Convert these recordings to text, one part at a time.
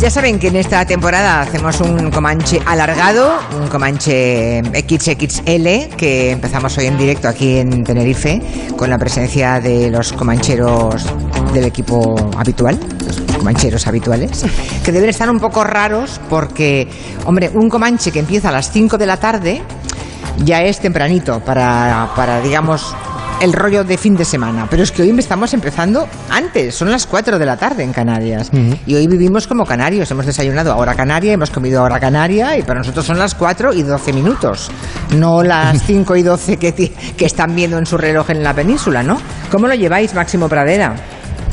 Pues ya saben que en esta temporada hacemos un Comanche alargado, un Comanche XXL, que empezamos hoy en directo aquí en Tenerife, con la presencia de los comancheros del equipo habitual, los comancheros habituales, que deben estar un poco raros porque, hombre, un Comanche que empieza a las 5 de la tarde ya es tempranito para, para digamos, el rollo de fin de semana. Pero es que hoy estamos empezando antes, son las 4 de la tarde en Canarias. Y hoy vivimos como canarios. Hemos desayunado a hora canaria, hemos comido a hora canaria y para nosotros son las 4 y 12 minutos. No las 5 y 12 que, que están viendo en su reloj en la península, ¿no? ¿Cómo lo lleváis, Máximo Pradera?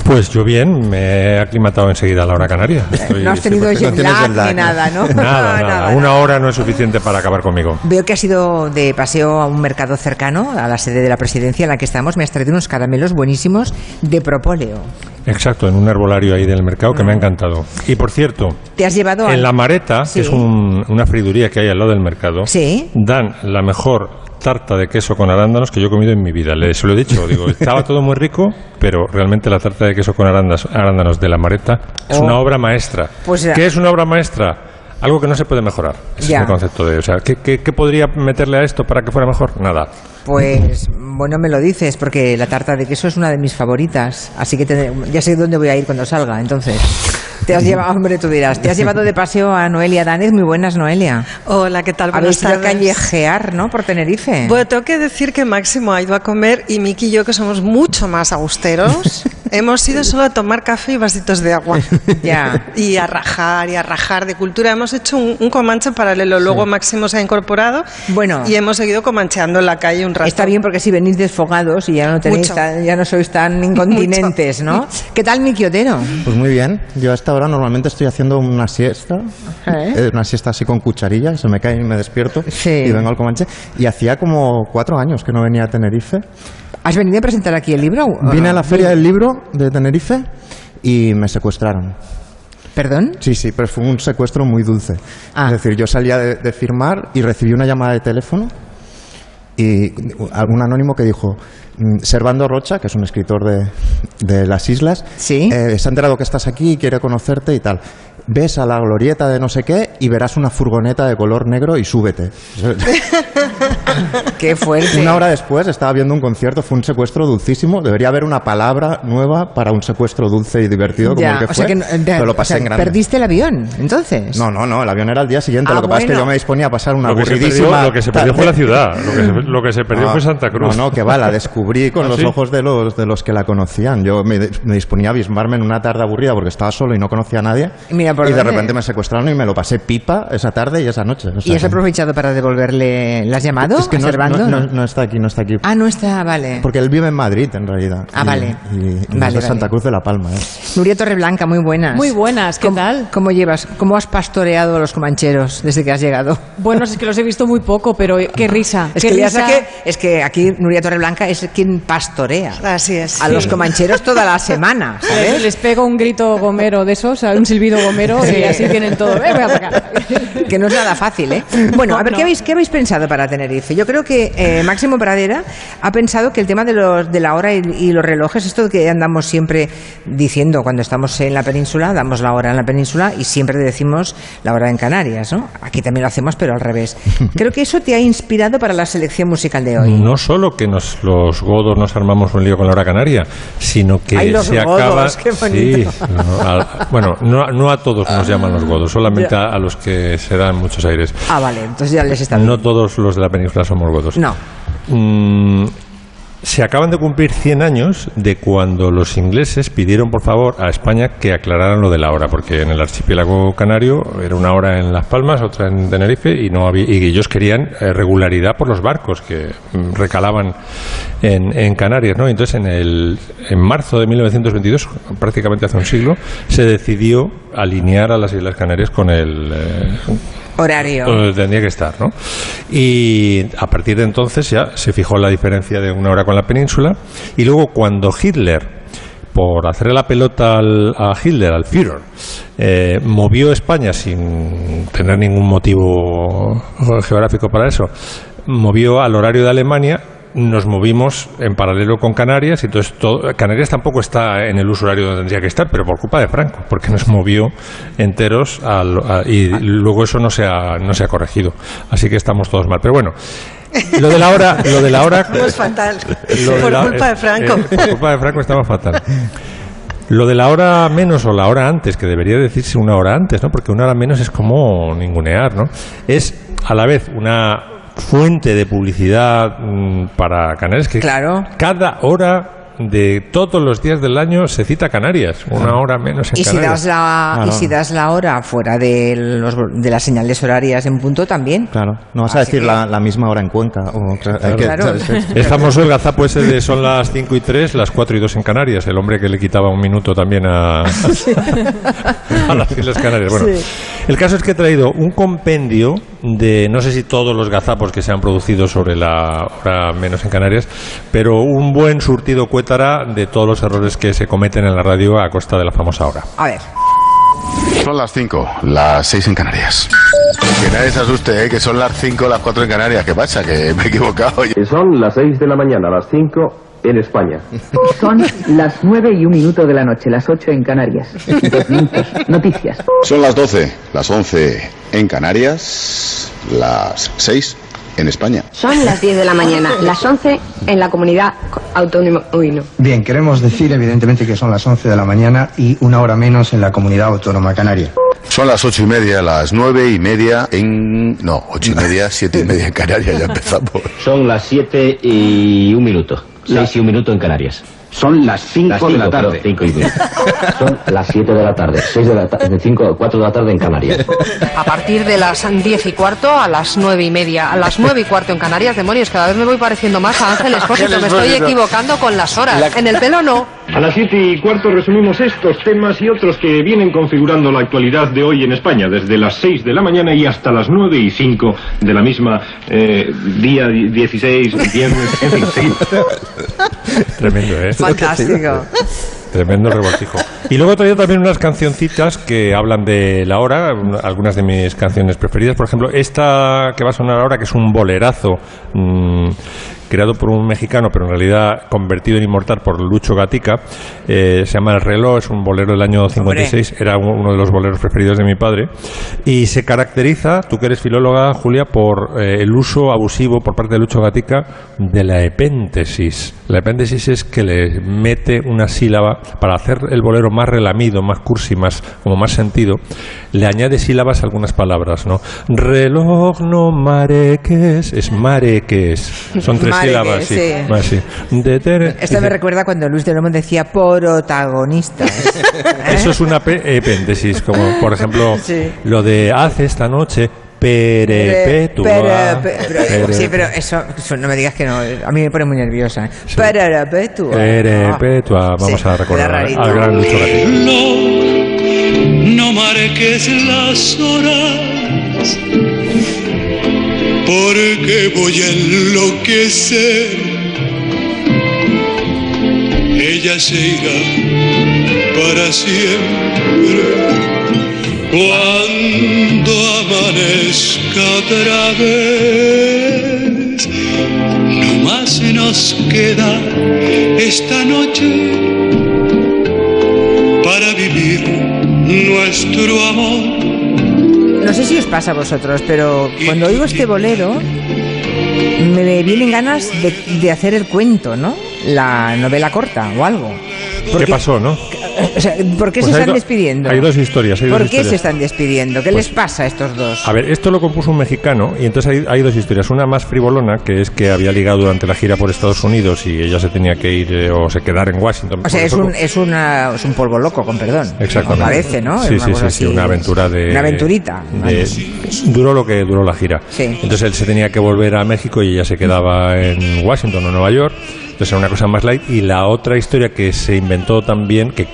Pues yo bien, me he aclimatado enseguida a la hora canaria. Estoy- no has tenido perfecto. jet lag ni nada, ¿no? Nada, nada. Una hora no es suficiente para acabar conmigo. Veo que has ido de paseo a un mercado cercano, a la sede de la presidencia en la que estamos. Me has traído unos caramelos buenísimos de propóleo. Exacto, en un herbolario ahí del mercado que me ha encantado. Y por cierto, ¿Te has llevado en La Mareta, Sí. que es un- una friduría que hay al lado del mercado, Sí. dan la mejor tarta de queso con arándanos que yo he comido en mi vida. Le, se lo he dicho, digo, estaba todo muy rico, pero realmente la tarta de queso con arándanos, arándanos de La Mareta es Oh. una obra maestra. Pues, ¿Qué es una obra maestra? Algo que no se puede mejorar. Ese Ya. es mi concepto de... O sea, ¿qué, qué, qué podría meterle a esto para que fuera mejor? Nada. Pues bueno, me lo dices, porque la tarta de queso es una de mis favoritas. Así que te- ya sé dónde voy a ir cuando salga. Entonces, te has llevado, hombre, tú dirás, te has llevado de paseo a Noelia Danez. Muy buenas, Noelia. Hola, ¿qué tal? Habéis Buenas ido a callejear, ¿no? Por Tenerife. Bueno, tengo que decir que Máximo ha ido a comer y Miki y yo, que somos mucho más agusteros, hemos ido solo a tomar café y vasitos de agua. Ya. Y a rajar, y a rajar de cultura. Hemos hecho un, un comanche paralelo. Luego Máximo se ha incorporado Bueno. y hemos seguido comancheando en la calle un rato. Está bien porque si venís desfogados y ya no tenéis tan- ya no sois tan incontinentes, ¿no? ¿Qué tal, mi quiotero? Pues muy bien. Yo a esta hora normalmente estoy haciendo una siesta, ¿Eh? eh, una siesta así con cucharilla, se me cae y me despierto Sí. y vengo al Comanche. Y hacía como cuatro años que no venía a Tenerife. ¿Has venido a presentar aquí el libro? Vine a la Feria del Libro de Tenerife y me secuestraron. ¿Perdón? Sí, sí, pero fue un secuestro muy dulce. Ah. Es decir, yo salía de, de firmar y recibí una llamada de teléfono y algún anónimo que dijo, mm, Servando Rocha, que es un escritor de, de las islas, Sí. eh, se ha enterado que estás aquí y quiere conocerte y tal. Ves a la glorieta de no sé qué y verás una furgoneta de color negro y súbete. Qué fuerte. Una hora después estaba viendo un concierto, fue un secuestro dulcísimo. Debería haber una palabra nueva para un secuestro dulce y divertido como Ya, el que o fue. sea que no- pero lo o pasé sea, en grande. ¿Perdiste el avión, entonces? No, no, no, el avión era el día siguiente. Ah, lo que pasa es que yo me disponía a pasar una Lo se perdió, aburridísima. lo que se perdió fue la ciudad. Lo que se, lo que se perdió No, fue Santa Cruz. No, no, que va, la descubrí con ¿Ah, los sí? ojos de los, de los que la conocían. Yo me, me disponía a abismarme en una tarde aburrida porque estaba solo y no conocía a nadie. Mira, ¿por y de repente me secuestraron y me lo pasé pipa esa tarde y esa noche. O sea ¿Y has aprovechado para devolverle... ¿Le has llamado? Es que no, no- no- no está aquí, no está aquí. Ah, no está, vale. Porque él vive en Madrid, en realidad. Ah, Y- vale. Y, y es Vale, de Santa vale. Cruz de la Palma. ¿eh? Nuria Torreblanca, muy buenas. Muy buenas, ¿qué ¿Cómo- tal? ¿Cómo llevas? ¿Cómo has pastoreado a los comancheros desde que has llegado? Bueno, es que los he visto muy poco, pero eh, qué risa. Es qué que, risa. que, es que aquí Nuria Torreblanca es quien pastorea Así es. a los comancheros toda la semana, Les, ¿sabes? les pego un grito gomero de esos, un silbido gomero, y así tienen todo. Eh, voy a atacar. que no es nada fácil, ¿eh? Bueno, a ver, No. ¿qué, habéis, ¿qué habéis pensado para Tenerife? Yo creo que eh, Máximo Pradera ha pensado que el tema de, los, de la hora y, y los relojes, esto que andamos siempre diciendo cuando estamos en la península, damos la hora en la península y siempre decimos la hora en Canarias, ¿no? Aquí también lo hacemos, pero al revés. Creo que eso te ha inspirado para la selección musical de hoy. No solo que nos, los godos nos armamos un lío con la hora canaria, sino que Ay, los se godos, acaba. qué bonito. Sí, no, a- bueno, no, no a todos nos llaman los godos, solamente a, a los que se dan muchos aires. Ah, vale, entonces ya les está bien. No todos los de la península somos godos. No. Mm, se acaban de cumplir 100 años de cuando los ingleses pidieron por favor a España que aclararan lo de la hora, porque en el archipiélago canario era una hora en Las Palmas, otra en Tenerife, y no había, y ellos querían eh, regularidad por los barcos que mm, recalaban en, en Canarias, ¿no? Entonces en el en marzo de 1922, prácticamente hace un siglo, se decidió alinear a las Islas Canarias con el eh, Horario. donde tendría que estar, ¿no? Y a partir de entonces ya se fijó la diferencia de una hora con la península y luego cuando Hitler por hacerle la pelota al- a Hitler, al Führer, eh, movió España sin tener ningún motivo geográfico para eso, movió al horario de Alemania, nos movimos en paralelo con Canarias y entonces todo, Canarias tampoco está en el uso horario donde tendría que estar, pero por culpa de Franco, porque nos movió enteros al- a- y luego eso no se ha, no se ha corregido. Así que estamos todos mal. Pero bueno, lo de la hora, lo de la hora Estamos fatal. Por la- culpa de Franco. eh, por culpa de Franco estaba fatal. Lo de la hora menos o la hora antes, que debería decirse una hora antes, ¿no? Porque una hora menos es como ningunear, ¿no? Es a la vez una fuente de publicidad mm, para que Claro. cada hora de todos los días del año se cita Canarias, una hora menos en Y si, Canarias. das la, Claro. y si das la hora fuera de, los, de las señales horarias en punto también. Claro, no vas a Así decir que- la, la misma hora en Cuenca. O, hay que- Claro. Es- famoso el gazapo ese de son las 5 y 3, las 4 y 2 en Canarias, el hombre que le quitaba un minuto también a, a las Islas Canarias. Bueno, el caso es que he traído un compendio de, no sé si todos los gazapos que se han producido sobre la hora menos en Canarias, pero un buen surtido cuétara de todos los errores que se cometen en la radio a costa de la famosa hora. A ver, Son las 5, las 6 en Canarias. Que nadie se asuste, ¿eh? que son las 5, las 4 en Canarias. ¿Qué pasa? Que me he equivocado. Son las 6 de la mañana, las 5 en España. Son las nueve y un minuto de la noche, las ocho en Canarias. Dos minutos. Noticias. Son las 12, las 11 en Canarias, las 6 en España. Son las 10 de la mañana, las 11 en la comunidad autónoma. Uy, no. Bien, queremos decir evidentemente que son las 11 de la mañana y una hora menos en la comunidad autónoma canaria. Son las 8 y media, las 9 y media en... No, 8 y media, 7 y media en Canarias, ya empezamos. Son las 7 y un minuto. 6 y un minuto en Canarias. Son las 5 de la tarde. 5 y. Son las 7 de la tarde. 6 de la tarde. 5, 4 de la tarde en Canarias. A partir de las 10 y cuarto a las 9 y media, a las 9 y cuarto en Canarias, demonios, cada vez me voy pareciendo más a Ángel Espósito, me estoy equivocando con las horas. En el pelo no. A las siete y cuarto resumimos estos temas y otros que vienen configurando la actualidad de hoy en España, desde las 6 de la mañana y hasta las 9 y 5 de la misma eh, día 16, viernes, en fin. Tremendo, ¿eh? Fantástico. Tremendo revoltijo. Y luego he traído también unas cancioncitas que hablan de la hora, un- algunas de mis canciones preferidas. Por ejemplo, esta que va a sonar ahora, que es un bolerazo mm, creado por un mexicano, pero en realidad convertido en inmortal por Lucho Gatica. eh, se llama El reloj, es un bolero del año 56. Era uno de los boleros preferidos de mi padre. Y se caracteriza, tú que eres filóloga, Julia, por eh, el uso abusivo por parte de Lucho Gatica de la epéntesis. La epéntesis es que le mete una sílaba para hacer el bolero más relamido, más cursi, más como más sentido. Le añade sílabas a algunas palabras, ¿no? Reloj no mareques, es mareques. Son tres sílabas, sí. sí. Más, sí. Deter- Esto me recuerda cuando Luis de Lomo decía protagonistas. ¿Eh? Eso es una pe- epéntesis, como por ejemplo Sí. lo de hace esta noche perpetua. Pero- pero- pero- Pere- sí, pero eso, eso no me digas que no. A mí me pone muy nerviosa. ¿eh? Perpetua. Perpetua. Vamos Sí, a recordar al gran Lucho Gatica. No marques las horas, porque voy a enloquecer. Ella se irá para siempre. Cuando amanezca otra vez, no más nos queda esta noche para vivir nuestro amor. No sé si os pasa a vosotros, pero cuando oigo este bolero me vienen ganas de, de hacer el cuento, ¿no? La novela corta o algo. ¿Qué pasó, no? O sea, ¿Por qué Pues se hay están do- despidiendo? hay dos historias, hay dos ¿Por qué historias. se están despidiendo? ¿Qué les pasa a estos dos? A ver, esto lo compuso un mexicano y entonces hay, hay dos historias. Una más frivolona, que es que había ligado durante la gira por Estados Unidos y ella se tenía que ir eh, o se quedar en Washington. o sea, es un, es, una, es un polvo loco, con perdón. Exactamente. Parece, ¿no? Sí, sí, sí, sí, así. una aventura de... Una aventurita. de- duró lo que duró la gira. Sí. Entonces él se tenía que volver a México y ella se quedaba en Washington o Nueva York. Entonces era una cosa más light. Y la otra historia que se inventó también, que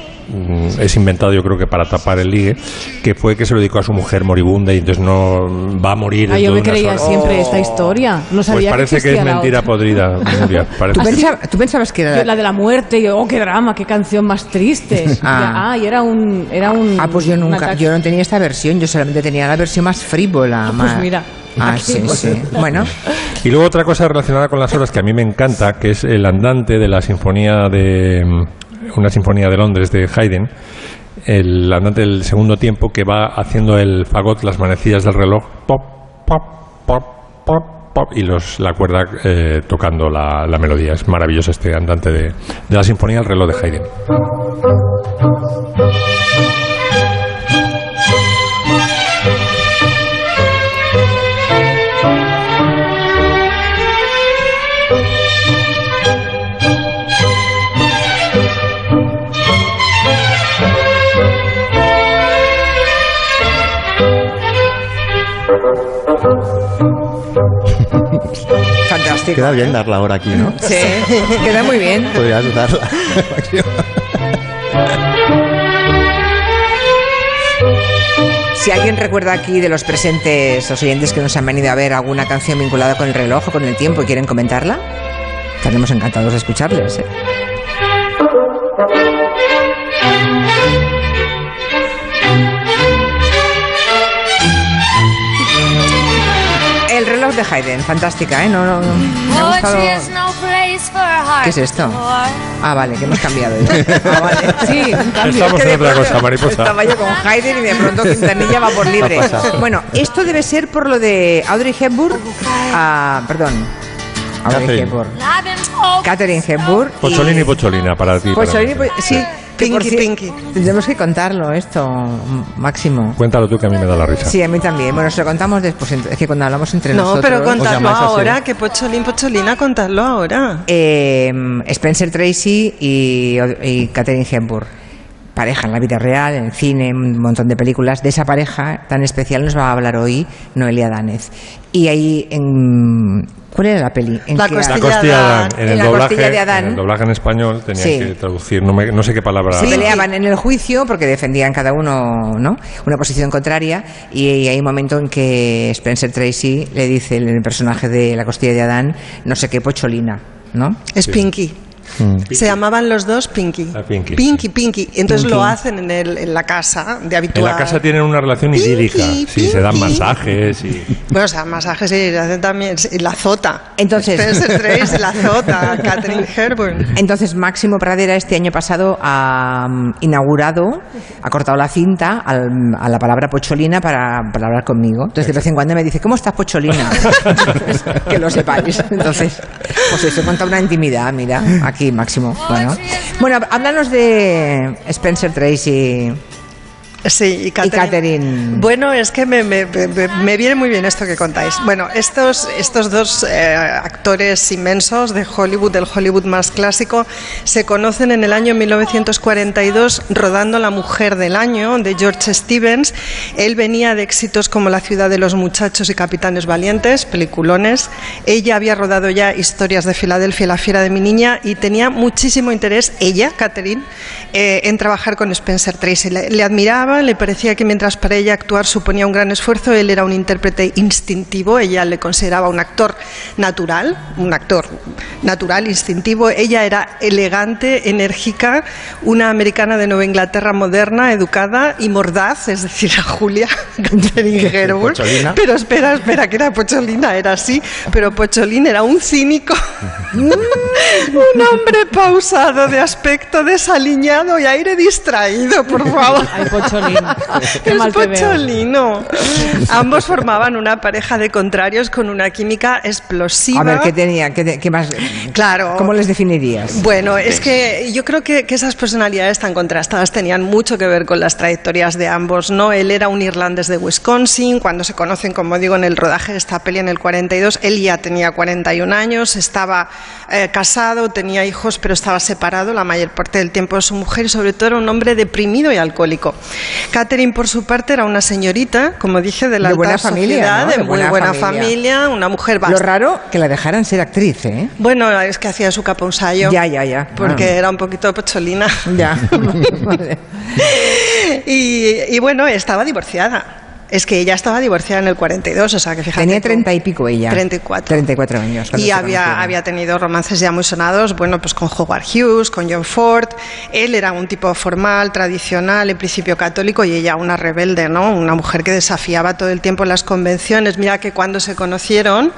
es inventado yo creo que para tapar el ligue, que fue que se lo dedicó a su mujer moribunda y entonces no va a morir. Ah, yo me creía horas. siempre esta historia. No Pues sabía parece que, es existía la mentira otra. podrida, Nuria. Parece ¿Tú, que- pensaba- tú pensabas que era... La de la muerte, y yo, oh, qué drama, qué canción más triste. Ah. ah, y era un, era un. Ah, pues yo un nunca, yo no tenía esta versión, yo solamente tenía la versión más frívola. Pues más... mira, Ah, sí, pues. sí. Bueno, Y luego otra cosa relacionada con las horas que a mí me encanta, que es el andante de la sinfonía de mm, una sinfonía de Londres de Haydn, el andante del segundo tiempo que va haciendo el fagot, las manecillas del reloj, pop, pop, pop, pop, pop, y los, la cuerda eh, tocando la, la melodía. Es maravilloso este andante de, de la sinfonía del reloj de Haydn. Fantástico. Queda bien dar la hora aquí, ¿no? Sí, queda muy bien. Podrías usarla. Si alguien recuerda aquí de los presentes, los oyentes que nos han venido a ver alguna canción vinculada con el reloj o con el tiempo y quieren comentarla, estaremos encantados de escucharles. ¿eh? De Haydn, fantástica, ¿eh? No, no, no. Me ha gustado. ¿Qué es esto? Ah, vale, que hemos cambiado. ya. Ah, vale. Sí. Estamos Es que en de otra cosa, mariposa. Estaba yo con Haydn y de pronto Quintanilla va por libre. Bueno, esto debe ser por lo de Audrey Hepburn. ah, perdón. Audrey Catherine. Hepburn. Catherine Hepburn. y- Pocholini y Pocholina para ti. Pocholini, sí. Pinky, cier- Pinky. Tendremos que contarlo esto, Máximo. Cuéntalo tú que a mí me da la risa. Sí, a mí también. Bueno, se lo contamos después. Es que cuando hablamos entre No, nosotros... pero contadlo ahora, que Pocholín, Pocholina, contadlo ahora. Eh, Spencer Tracy y, y Catherine Hepburn. Pareja en la vida real, en el cine, un montón de películas. De esa pareja tan especial nos va a hablar hoy Noelia Danez. Y ahí en... ¿Cuál era la peli? En La que- La costilla costilla de de Adán. Adán. En En el, la doblaje, costilla de Adán. en el doblaje en español tenía Sí. que traducir, no, me- no sé qué palabra. Se peleaban en el juicio porque defendían cada uno ¿no? una posición contraria y hay un momento en que Spencer Tracy le dice el personaje de la costilla de Adán no sé qué pocholina, ¿no? Es Pinky. Se llamaban los dos Pinky. Ah, Pinky, Pinky, Pinky. Entonces Pinky. lo hacen en, el, en la casa de En habitual. la casa tienen una relación Pinky, idílica. Sí, se dan masajes y. Bueno, o sea, masajes sí, le hacen también. sí, La zota. Entonces- Spencer Tracy, la zota. Catherine Hepburn. Entonces Máximo Pradera este año pasado ha mm, inaugurado, ha cortado la cinta al- a la palabra pocholina para, para hablar conmigo. Entonces de vez en cuando me dice, ¿cómo estás pocholina? Entonces, que lo sepáis. Entonces, pues eso, cuenta una intimidad, mira, aquí Máximo. Bueno, bueno háblanos de Spencer Tracy. Sí, y Catherine. Catherine. Bueno, es que me, me- me- me viene muy bien esto que contáis. Bueno, estos, estos dos eh, actores inmensos de Hollywood, del Hollywood más clásico, se conocen en el año 1942 rodando La Mujer del Año de George Stevens. Él venía de éxitos como La Ciudad de los Muchachos y Capitanes Valientes, peliculones. Ella había rodado ya Historias de Filadelfia, La Fiera de mi Niña y tenía muchísimo interés, ella, Catherine, eh, en trabajar con Spencer Tracy. Le, le admiraba, le parecía que mientras para ella actuar suponía un gran esfuerzo, él era un intérprete instintivo, ella le consideraba un actor natural, un actor natural, instintivo. Ella era elegante, enérgica, una americana de Nueva Inglaterra moderna, educada y mordaz, es decir, a Julia Catherine. Pero espera, espera, que era Pocholina, era así, pero Pocholín era un cínico, un hombre pausado, de aspecto desaliñado y aire distraído, por favor. Ay, Pocholín. Qué Es. Pocholino. Ambos formaban una pareja de contrarios con una química explosiva. A ver, ¿qué tenía? ¿Qué, qué más? Claro. ¿Cómo les definirías? Bueno, es que yo creo que, que esas personalidades tan contrastadas tenían mucho que ver con las trayectorias de ambos, ¿no? Él era un irlandés de Wisconsin, cuando se conocen, como digo, en el rodaje de esta peli en el 42, él ya tenía 41 años, estaba eh, casado, tenía hijos, pero estaba separado la mayor parte del tiempo de su mujer y sobre todo era un hombre deprimido y alcohólico. Catherine, por su parte, era una señorita, como dije, de la De alta buena familia, sociedad, ¿no? de, De muy buena buena familia. familia, una mujer Lo bastante... raro que la dejaran ser actriz, ¿eh? Bueno, es que hacía su capa un sayo. Ya, ya, ya. Porque Ah. era un poquito pocholina. Ya. Vale. y, y bueno, estaba divorciada. Es que ella estaba divorciada en el 42, o sea que fíjate. Tenía tú. treinta y pico ella. 34. 34 años. Y había, tenido romances ya muy sonados, bueno, pues con Howard Hughes, con John Ford. Él era un tipo formal, tradicional, en principio católico, y ella una rebelde, ¿no? Una mujer que desafiaba todo el tiempo las convenciones. Mira que cuando se conocieron,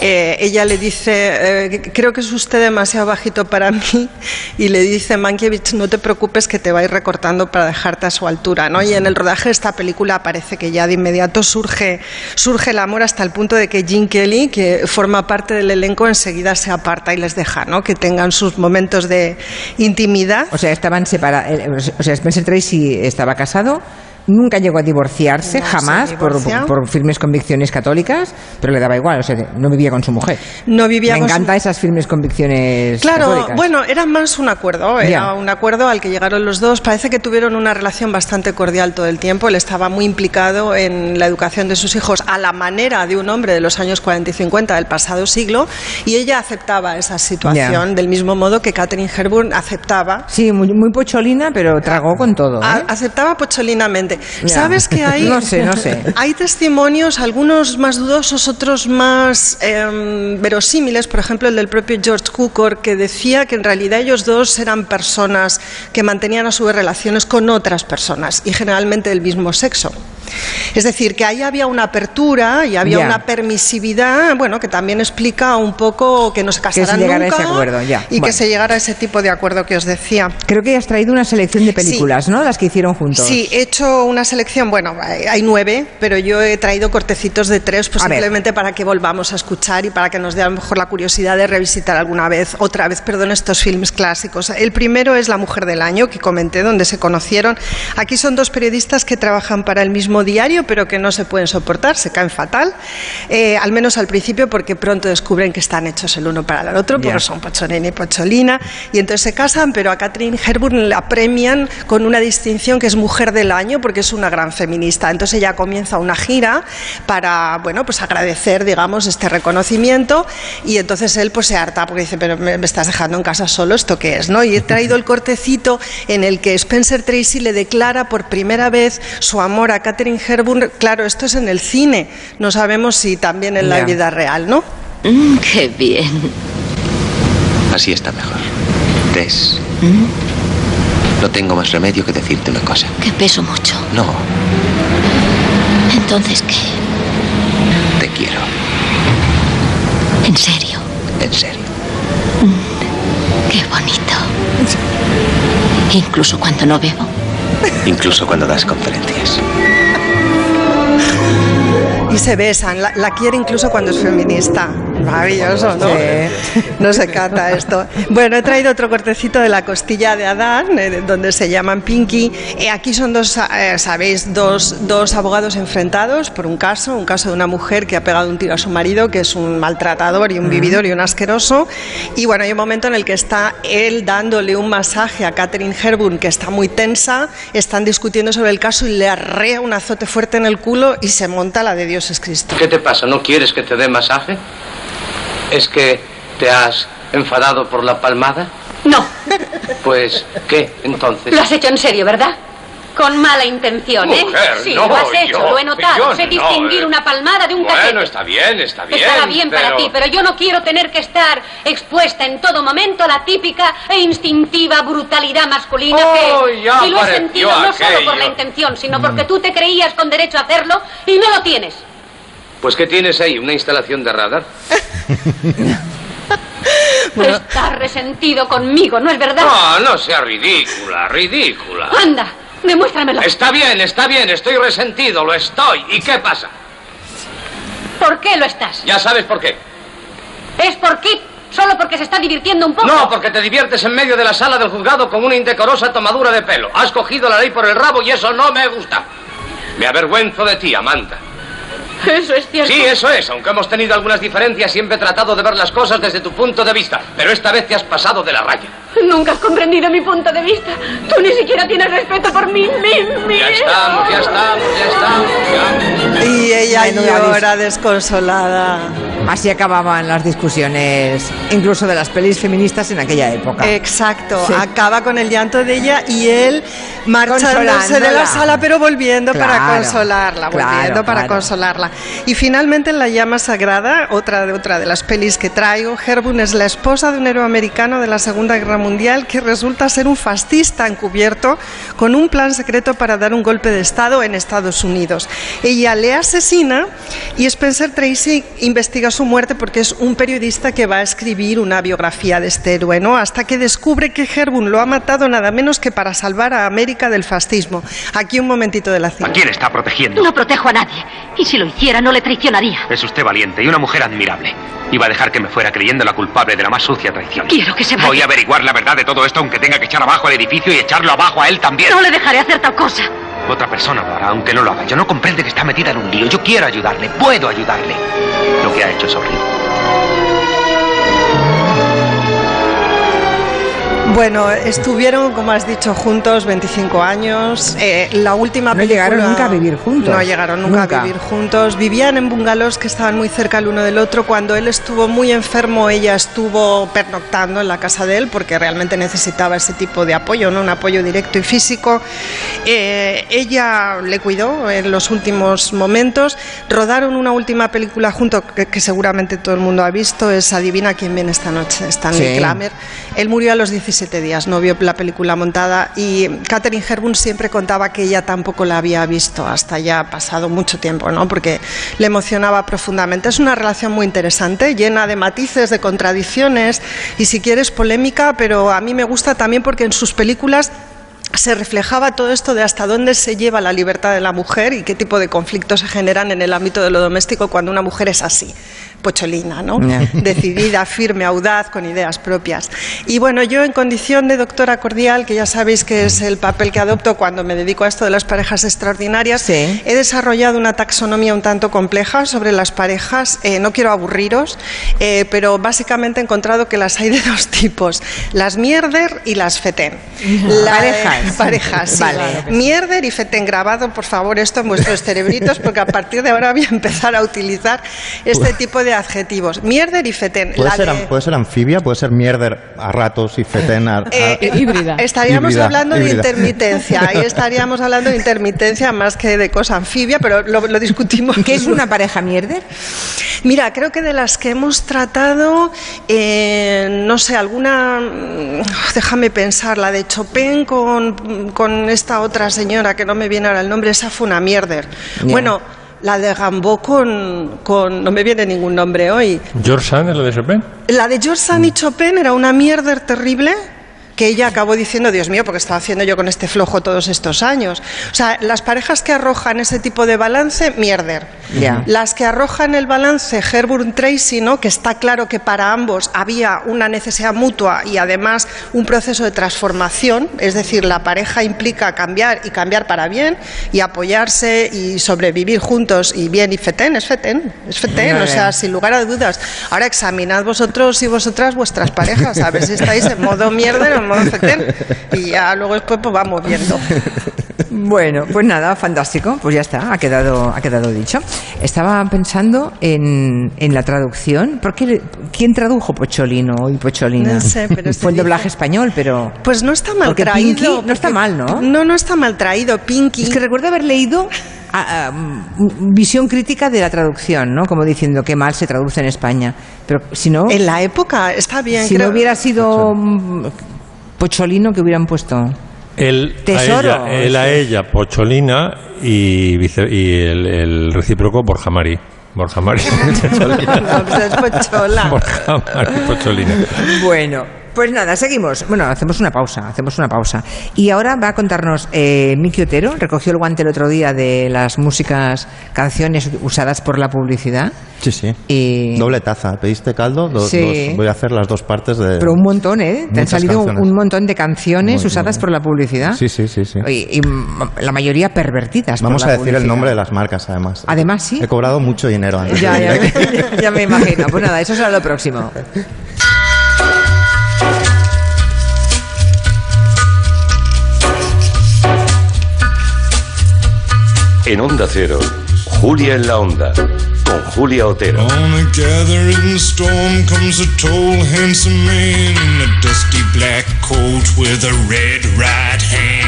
eh, ella le dice, eh, creo que es usted demasiado bajito para mí, y le dice, Mankiewicz, no te preocupes que te va a ir recortando para dejarte a su altura, ¿no? Y en el rodaje de esta película parece que ya inmediato surge, surge el amor hasta el punto de que Gene Kelly, que forma parte del elenco, enseguida se aparta y les deja, ¿no? Que tengan sus momentos de intimidad. O sea, estaban separados. O sea, Spencer Tracy estaba casado. Nunca llegó a divorciarse, No jamás, por, firmes convicciones católicas, pero le daba igual, o sea, no vivía con su mujer. No vivía Me con su- encantan esas firmes convicciones Claro, católicas. bueno, era más un acuerdo, era un acuerdo al que llegaron los dos. Parece que tuvieron una relación bastante cordial todo el tiempo. Él estaba muy implicado en la educación de sus hijos a la manera de un hombre de los años 40 y 50 del pasado siglo, y ella aceptaba esa situación del mismo modo que Catherine Hepburn aceptaba. Sí, muy, muy pocholina, pero tragó con todo. ¿eh? A- aceptaba pocholinamente. Ya. ¿Sabes que hay? No sé, no sé. Hay testimonios, algunos más dudosos, otros más em, verosímiles. Por ejemplo, el del propio George Cukor, que decía que en realidad ellos dos eran personas que mantenían a su vez relaciones con otras personas y generalmente del mismo sexo. Es decir, que ahí había una apertura y había Ya. una permisividad, bueno, que también explica un poco que no se se casaran llegara a nunca ese acuerdo, ya. y que se llegara a ese tipo de acuerdo que os decía. Creo que has traído una selección de películas, ¿no? Las que hicieron juntos. Sí, he hecho una selección, bueno, hay nueve, pero yo he traído cortecitos de tres, pues A simplemente para que volvamos a escuchar y para que nos dé a lo mejor la curiosidad de revisitar alguna vez, otra vez, perdón, estos filmes clásicos. El primero es La Mujer del Año, que comenté, donde se conocieron. Aquí son dos periodistas que trabajan para el mismo diario, pero que no se pueden soportar, se caen fatal, eh, al menos al principio, porque pronto descubren que están hechos el uno para el otro, porque son Pocholini y Pocholina, y entonces se casan, pero a Catherine Hepburn la premian con una distinción que es Mujer del Año, porque es una gran feminista. Entonces ella comienza una gira para, bueno, pues agradecer, digamos, este reconocimiento, y entonces él pues se harta, porque dice, pero me, me estás dejando en casa solo, ¿esto qué es? ¿no? Y he traído el cortecito en el que Spencer Tracy le declara por primera vez su amor a Catherine Hepburn. Claro, esto es en el cine, no sabemos si también en la vida real, ¿no? Mm, qué bien. Así está mejor. Tess, no tengo más remedio que decirte una cosa. Que peso mucho. No, Entonces, ¿qué? te quiero. ¿En serio? En serio. Qué bonito. Incluso cuando no bebo. Incluso cuando das conferencias. Y se besan, la, la quiere incluso cuando es feminista. Maravilloso, ¿no? No se cata esto. Bueno, he traído otro cortecito de la costilla de Adán, eh, donde se llaman Pinky. Eh, aquí son dos, eh, sabéis, dos, dos abogados enfrentados por un caso, un caso de una mujer que ha pegado un tiro a su marido, que es un maltratador y un vividor y un asqueroso. Y bueno, hay un momento en el que está él dándole un masaje a Catherine Hepburn, que está muy tensa, están discutiendo sobre el caso y le arrea un azote fuerte en el culo y se monta la de Dios es Cristo. ¿Qué te pasa? ¿No quieres que te dé masaje? ¿Es que te has enfadado por la palmada? No, Pues, ¿qué entonces? lo has hecho en serio, ¿verdad? Con mala intención, ¿eh? Mujer, sí, no, lo has hecho, yo- lo he notado. sé no, distinguir eh. una palmada de un Bueno, cachete. está bien, está bien. Estará bien para ti, pero yo no quiero tener que estar expuesta en todo momento a la típica e instintiva brutalidad masculina Oh, que... ya y lo he sentido no solo por la intención, sino porque tú te creías con derecho a hacerlo y no lo tienes. Pues, ¿qué tienes ahí? ¿Una instalación de radar? Estás resentido conmigo, ¿no es verdad? No, no sea ridícula, ridícula. Anda, demuéstramelo. Está bien, está bien, estoy resentido, lo estoy. ¿Y qué pasa? ¿Por qué lo estás? Ya sabes por qué. ¿Es por qué? ¿Solo porque se está divirtiendo un poco? No, porque te diviertes en medio de la sala del juzgado con una indecorosa tomadura de pelo. Has cogido la ley por el rabo y eso no me gusta. Me avergüenzo de ti, Amanda. Eso es cierto. Sí, eso es. Aunque hemos tenido algunas diferencias, siempre he tratado de ver las cosas desde tu punto de vista. Pero esta vez te has pasado de la raya. Nunca has comprendido mi punto de vista. Tú ni siquiera tienes respeto por mí mismo. Ya estamos, ya estamos, ya estamos. ya. Y ella Menuda llora desconsolada. Así acababan las discusiones, incluso de las pelis feministas en aquella época. Exacto, Sí. acaba con el llanto de ella y él marchándose de la sala, pero volviendo para consolarla, claro, volviendo para claro. consolarla. Y finalmente en La llama sagrada, otra de otra de las pelis que traigo, Herbun es la esposa de un héroe americano de la Segunda Guerra Mundial que resulta ser un fascista encubierto con un plan secreto para dar un golpe de estado en Estados Unidos. Ella le asesina y Spencer Tracy investiga su muerte porque es un periodista que va a escribir una biografía de este héroe, ¿no? Hasta que descubre que Herbun lo ha matado nada menos que para salvar a América del fascismo. Aquí un momentito de la cita. ¿A quién está protegiendo? No protejo a nadie. Y si lo hiciera, no le traicionaría. Es usted valiente y una mujer admirable. Iba a dejar que me fuera creyendo la culpable de la más sucia traición. Quiero que se vaya. Voy a averiguar la verdad de todo esto aunque tenga que echar abajo el edificio y echarlo abajo a él también. No le dejaré hacer tal cosa. Otra persona lo hará, aunque no lo haga. Yo no comprende que está metida en un lío. Yo quiero ayudarle, puedo ayudarle. Lo que ha hecho es horrible. Bueno, estuvieron, como has dicho, juntos 25 años. Eh, la última No llegaron nunca a vivir juntos. No llegaron nunca, Nunca. a vivir juntos. Vivían en bungalows que estaban muy cerca el uno del otro. Cuando él estuvo muy enfermo, ella estuvo pernoctando en la casa de él porque realmente necesitaba ese tipo de apoyo, ¿no? un apoyo directo y físico. Eh, ella le cuidó en los últimos momentos. Rodaron una última película junto que, que seguramente todo el mundo ha visto. Es Adivina quién viene esta noche. Stanley Sí. Kramer. Él murió a los 17 días, no vio la película montada y Catherine Herbun siempre contaba que ella tampoco la había visto hasta ya pasado mucho tiempo, ¿no? Porque le emocionaba profundamente. Es una relación muy interesante, llena de matices, de contradicciones y si quieres polémica, pero a mí me gusta también porque en sus películas se reflejaba todo esto de hasta dónde se lleva la libertad de la mujer y qué tipo de conflictos se generan en el ámbito de lo doméstico cuando una mujer es así, pocholina, ¿no? Decidida, firme, audaz, con ideas propias. Y bueno, yo en condición de doctora cordial, que ya sabéis que es el papel que adopto cuando me dedico a esto de las parejas extraordinarias, he desarrollado una taxonomía un tanto compleja sobre las parejas. Eh, no quiero aburriros, eh, pero básicamente he encontrado que las hay de dos tipos, las mierder y las fetén. La- Parejas. Parejas, sí. Vale. Mierder y fetén grabado, por favor, esto en vuestros cerebritos, porque a partir de ahora voy a empezar a utilizar este tipo de adjetivos. Mierder y fetén. ¿Puede La ser, de- puede ser anfibia, puede ser mierder a ratos y fetén a, a- Eh, Estaríamos Híbrida, hablando de intermitencia. Ahí estaríamos hablando de intermitencia más que de cosa anfibia, pero lo, lo discutimos. ¿Qué es una pareja mierder? Mira, creo que de las que hemos tratado, eh, no sé, alguna. mm, Déjame pensar, la de Chopin con, con esta otra señora que no me viene ahora el nombre, esa fue una mierder. Bueno, la de Gambó con, con. No me viene ningún nombre hoy. George Sand es la de Chopin. La de George Sand y Chopin era una mierda terrible que ella acabó diciendo, Dios mío, porque estaba haciendo yo con este flojo todos estos años. O sea, las parejas que arrojan ese tipo de balance, mierder. Las que arrojan el balance Herburn Tracy, ¿no? que está claro que para ambos había una necesidad mutua y además un proceso de transformación, es decir, la pareja implica cambiar y cambiar para bien y apoyarse y sobrevivir juntos y bien y fetén, es fetén, es fetén, Muy o sea, sin lugar a dudas. Ahora examinad vosotros y vosotras vuestras parejas, a ver si estáis en modo mierda o y ya luego después pues vamos viendo. Bueno, pues nada, fantástico. Pues ya está, ha quedado, ha quedado dicho. Estaba pensando en, en la traducción. ¿Por qué, ¿Quién tradujo Pocholino y Pocholina? No sé, pero se Fue el dice- doblaje español, pero... Pues no está mal Porque traído. Pinky no está mal, ¿no? No, no está mal traído, Pinky. Es que recuerdo haber leído a- a, mm, visión crítica de la traducción, ¿no? Como diciendo que mal se traduce en España. Pero si no... En la época está bien. si creo- no hubiera sido Pocholino, que hubieran puesto? Él Tesoro. a ella, él a ella Pocholina y, vice- y el, el recíproco Borja Mari. Borja Mari. Pochola. Borja Mari Pocholina. Bueno, pues nada, seguimos. Bueno, hacemos una pausa, hacemos una pausa. Y ahora va a contarnos eh, Miki Otero, recogió el guante el otro día de las músicas, canciones usadas por la publicidad. Sí, sí. Y- Doble taza. ¿Pediste caldo? Dos- Sí. dos- voy a hacer las dos partes de... Pero un montón, ¿eh? Te han salido un, canciones. un montón de canciones Muy, usadas muy por la publicidad. Sí, sí, sí. sí. Y, y, la mayoría pervertidas. por Vamos la a decir el publicidad. nombre de las marcas, además. Además, sí. He cobrado mucho dinero antes. Ya, ya, directo. ya me imagino. Pues nada, eso será lo próximo. En Onda Cero, Julia en la Onda, con Julia Otero. On a gathering storm comes a tall, handsome man in a dusty black coat with a red right hand.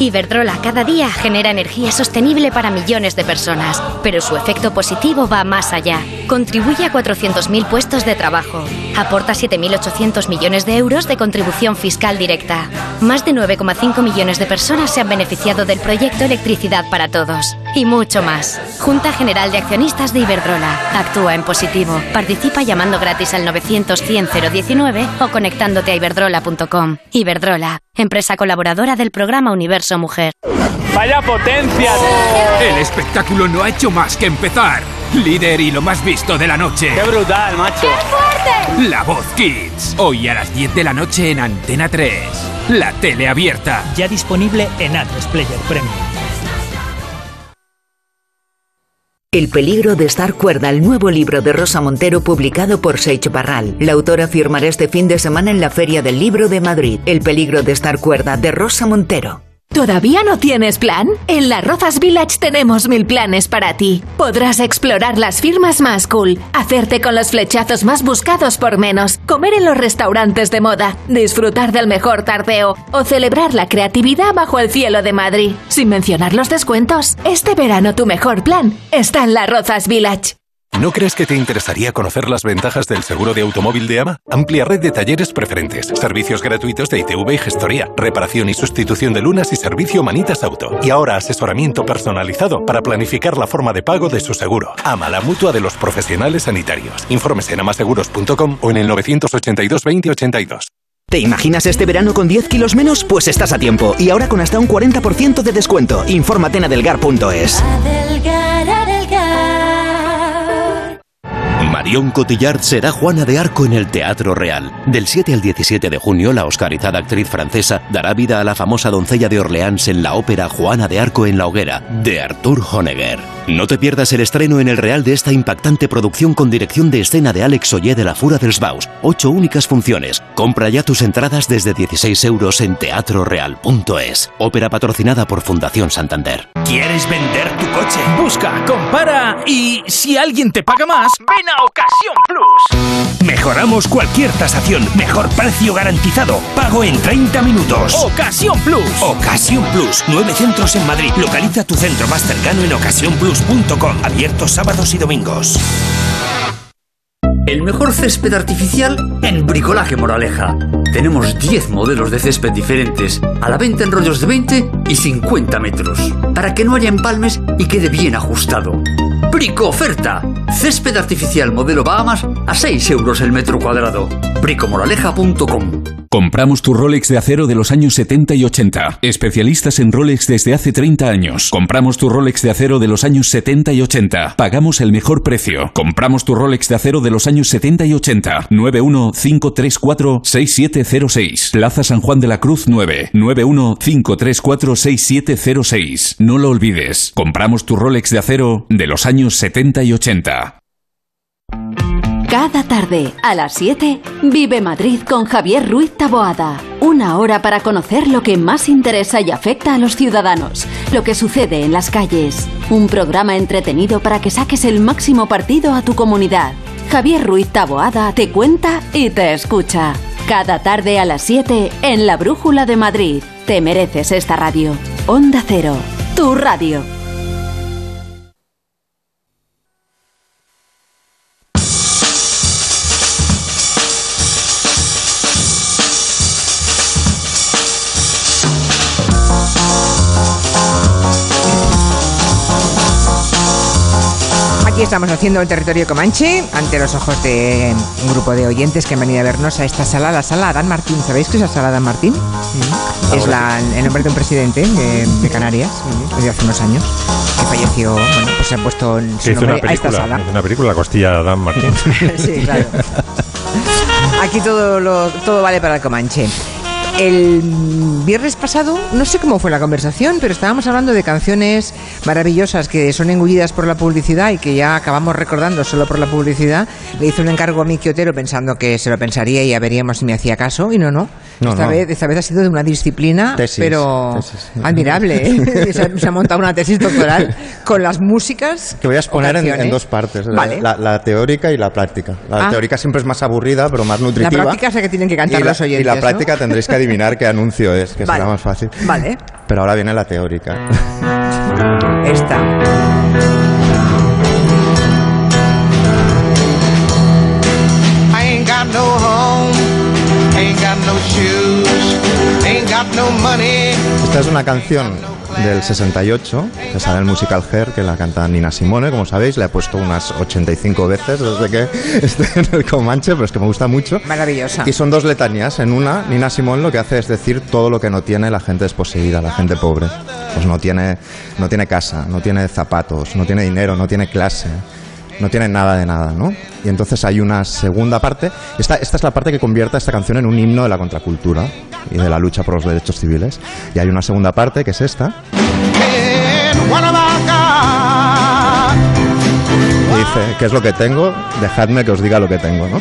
Iberdrola cada día genera energía sostenible para millones de personas, pero su efecto positivo va más allá. Contribuye a 400.000 puestos de trabajo. Aporta 7.800 millones de euros de contribución fiscal directa. Más de 9,5 millones de personas se han beneficiado del proyecto Electricidad para Todos. Y mucho más. Junta General de Accionistas de Iberdrola. Actúa en positivo. Participa llamando gratis al 900-100-019 o conectándote a iberdrola.com. Iberdrola, empresa colaboradora del programa Universo Mujer. ¡Vaya potencia! El espectáculo no ha hecho más que empezar. Líder y lo más visto de la noche. ¡Qué brutal, macho! ¡Qué fuerte! La Voz Kids. Hoy a las 10 de la noche en Antena 3. La tele abierta. Ya disponible en Atlas Player Premium. El peligro de estar cuerda, el nuevo libro de Rosa Montero publicado por Seix Barral. La autora firmará este fin de semana en la Feria del Libro de Madrid. El peligro de estar cuerda de Rosa Montero. ¿Todavía no tienes plan? En la Rozas Village tenemos mil planes para ti. Podrás explorar las firmas más cool, hacerte con los flechazos más buscados por menos, comer en los restaurantes de moda, disfrutar del mejor tardeo o celebrar la creatividad bajo el cielo de Madrid. Sin mencionar los descuentos, este verano tu mejor plan está en la Rozas Village. ¿No crees que te interesaría conocer las ventajas del seguro de automóvil de AMA? Amplia red de talleres preferentes, servicios gratuitos de ITV y gestoría, reparación y sustitución de lunas y servicio Manitas Auto. Y ahora asesoramiento personalizado para planificar la forma de pago de su seguro. AMA, la mutua de los profesionales sanitarios. Informes en amaseguros.com o en el 982 20 82. ¿Te imaginas este verano con 10 kilos menos? Pues estás a tiempo. Y ahora con hasta un 40% de descuento. Infórmate en adelgar.es. Marion Cotillard será Juana de Arco en el Teatro Real. Del 7 al 17 de junio, la oscarizada actriz francesa dará vida a la famosa doncella de Orleans en la ópera Juana de Arco en la Hoguera, de Arthur Honegger. No te pierdas el estreno en el Real de esta impactante producción con dirección de escena de Alex Ollé de la Fura dels Baus. Ocho únicas funciones. Compra ya tus entradas desde 16 euros en teatroreal.es. Ópera patrocinada por Fundación Santander. ¿Quieres vender tu coche? Busca, compara y si alguien te paga más, ven a Ocasión Plus. Mejoramos cualquier tasación, mejor precio garantizado, pago en 30 minutos. Ocasión Plus. Ocasión Plus, nueve centros en Madrid. Localiza tu centro más cercano en ocasiónplus.com, abierto sábados y domingos. El mejor césped artificial en Bricolaje Moraleja. Tenemos 10 modelos de césped diferentes, a la venta en rollos de 20 y 50 metros, para que no haya empalmes y quede bien ajustado. Brico oferta. Césped artificial modelo Bahamas a 6 euros el metro cuadrado. bricomoraleja.com Compramos tu Rolex de acero de los años 70 y 80. Especialistas en Rolex desde hace 30 años. Compramos tu Rolex de acero de los años 70 y 80. Pagamos el mejor precio. Compramos tu Rolex de acero de los años 70 y 80. 915346706. Plaza San Juan de la Cruz 9. 915346706. No lo olvides. Compramos tu Rolex de acero de los años 70 y 80. Cada tarde, a las 7, Vive Madrid con Javier Ruiz Taboada. Una hora para conocer lo que más interesa y afecta a los ciudadanos, lo que sucede en las calles. Un programa entretenido para que saques el máximo partido a tu comunidad. Javier Ruiz Taboada te cuenta y te escucha. Cada tarde a las 7 en La Brújula de Madrid. Te mereces esta radio. Onda Cero, tu radio. Aquí estamos haciendo el territorio Comanche ante los ojos de un grupo de oyentes que han venido a vernos a esta sala, la sala Adán Martín. ¿Sabéis qué es la sala Adán Martín? Es la, el nombre de un presidente de, de Canarias, hace unos años, que falleció, bueno, pues se ha puesto en su nombre a esta película, sala. hizo una película, Costilla de Adán Martín. sí, claro. Aquí todo, lo, todo vale para el Comanche. El viernes pasado, no sé cómo fue la conversación, pero estábamos hablando de canciones maravillosas que son engullidas por la publicidad y que ya acabamos recordando solo por la publicidad. Le hice un encargo a Miki Otero pensando que se lo pensaría y ya veríamos si me hacía caso, y no, no. No, esta, no. Vez, esta vez ha sido de una disciplina, Tesis, pero tesis. admirable. ¿eh? se, ha, se ha montado una tesis doctoral con las músicas. Que voy a exponer en, en dos partes, Vale. la, la teórica y la práctica. La Ah. teórica siempre es más aburrida, pero más La nutritiva. práctica es la que tienen que cantar y la, los oyentes. y la ¿no? práctica tendréis que adivinar qué anuncio es, que Vale. será más fácil. Vale. Pero ahora viene la teórica. Esta. I ain't got no home, ain't got no shoes, ain't got no money. Esta es una canción del 68, que sale el musical Hair, que la canta Nina Simone, como sabéis, la he puesto unas 85 veces desde que estoy en el Comanche, pero es que me gusta mucho. Maravillosa. Y son dos letanías. En una, Nina Simone lo que hace es decir todo lo que no tiene la gente desposeída, la gente pobre. Pues no tiene, no tiene casa, no tiene zapatos, no tiene dinero, no tiene clase, no tiene nada de nada, ¿no? Y entonces hay una segunda parte. Esta, esta es la parte que convierte a esta canción en un himno de la contracultura y de la lucha por los derechos civiles. Y hay una segunda parte que es esta. Y dice, ¿qué es lo que tengo? Dejadme que os diga lo que tengo, ¿no?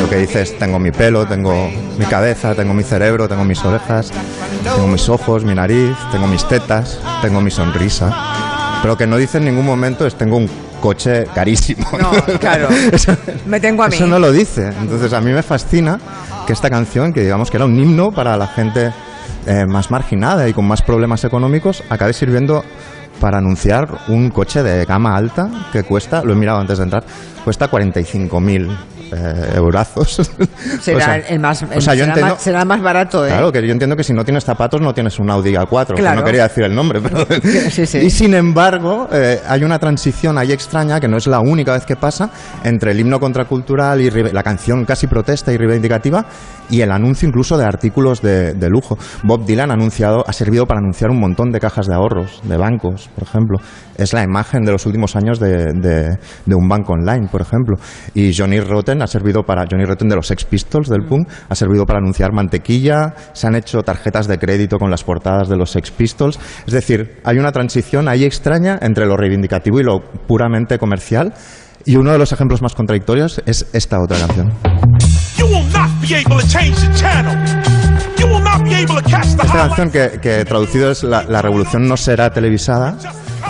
Lo que dice es, tengo mi pelo, tengo mi cabeza, tengo mi cerebro, tengo mis orejas, tengo mis ojos, mi nariz, tengo mis tetas, tengo mi sonrisa. Pero lo que no dice en ningún momento es, tengo un coche carísimo. No, claro. Me tengo a mí. Eso no lo dice. Entonces a mí me fascina que esta canción, que digamos que era un himno para la gente eh, más marginada y con más problemas económicos, acabe sirviendo para anunciar un coche de gama alta que cuesta, lo he mirado antes de entrar, cuesta 45.000 eh, eurazos. Será O sea, el más, o sea, yo será, entiendo- más, será más barato, ¿eh? Claro, que yo entiendo que si no tienes zapatos no tienes un Audi A4, que Claro. no quería decir el nombre, pero... Sí, sí. Y sin embargo, eh, hay una transición ahí extraña, que no es la única vez que pasa, entre el himno contracultural y la canción casi protesta y reivindicativa y el anuncio incluso de artículos de, de lujo. Bob Dylan ha, anunciado, ha servido para anunciar un montón de cajas de ahorros, de bancos, por ejemplo. Es la imagen de los últimos años de, de- de un banco online, por ejemplo. Y Johnny Rotten ha servido para, Johnny Rotten de los Sex Pistols del punk, ha servido para anunciar mantequilla, se han hecho tarjetas de crédito con las portadas de los Sex Pistols. Es decir, hay una transición ahí extraña entre lo reivindicativo y lo puramente comercial. Y uno de los ejemplos más contradictorios es esta otra canción. You will not be able to change the channel. You will not be able to catch the Esta canción que, que traducido es la, la revolución no será televisada.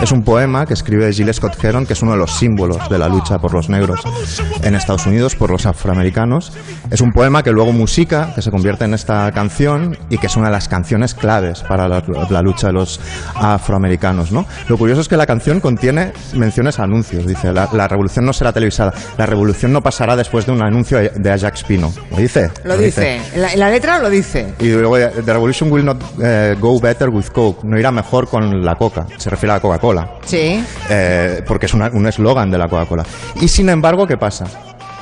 Es un poema que escribe Gilles Scott Heron, que es uno de los símbolos de la lucha por los negros en Estados Unidos, por los afroamericanos. Es un poema que luego musica, que se convierte en esta canción y que es una de las canciones claves para la, la lucha de los afroamericanos. ¿no? Lo curioso es que la canción contiene menciones a anuncios. Dice, la, la revolución no será televisada, la revolución no pasará después de un anuncio de Ajax Pino. ¿Lo dice? Lo dice. En la, la letra lo dice. Y luego, The Revolution will not eh, go better with Coke. No irá mejor con la Coca. Se refiere a la Coca-Cola. Sí. Eh, porque es una- un eslogan de la Coca-Cola. Y sin embargo, ¿qué pasa?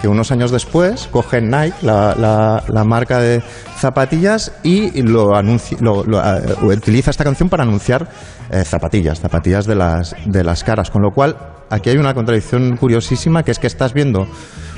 Que unos años después coge Nike, la, la- la marca de zapatillas, y lo, anuncia, lo- lo, eh, utiliza esta canción para anunciar eh, zapatillas, zapatillas de las, de las caras. Con lo cual, aquí hay una contradicción curiosísima, que es que estás viendo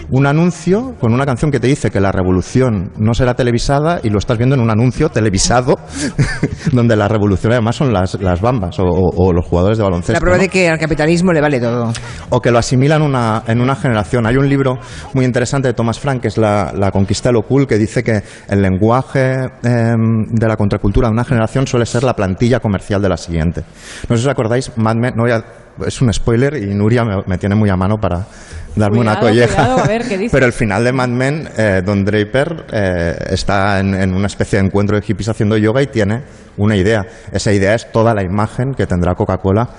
un anuncio con una canción que te dice que la revolución no será televisada y lo estás viendo en un anuncio televisado donde la revolución además son las, las bambas o, o- o los jugadores de baloncesto. La prueba ¿no? de que al capitalismo le vale todo. o que lo asimilan una, en una generación. Hay un libro muy interesante de Thomas Frank, que es La, la conquista de lo cool, que dice que el lenguaje em, de la contracultura de una generación suele ser la plantilla comercial de la siguiente. No sé si os acordáis, Mad Men, no voy a- es un spoiler y Nuria me, me tiene muy a mano para darme una colleja. cuidado, a Pero el final de Mad Men, eh, Don Draper eh, está en, en una especie de encuentro de hippies haciendo yoga y tiene una idea. Esa idea es toda la imagen que tendrá Coca-Cola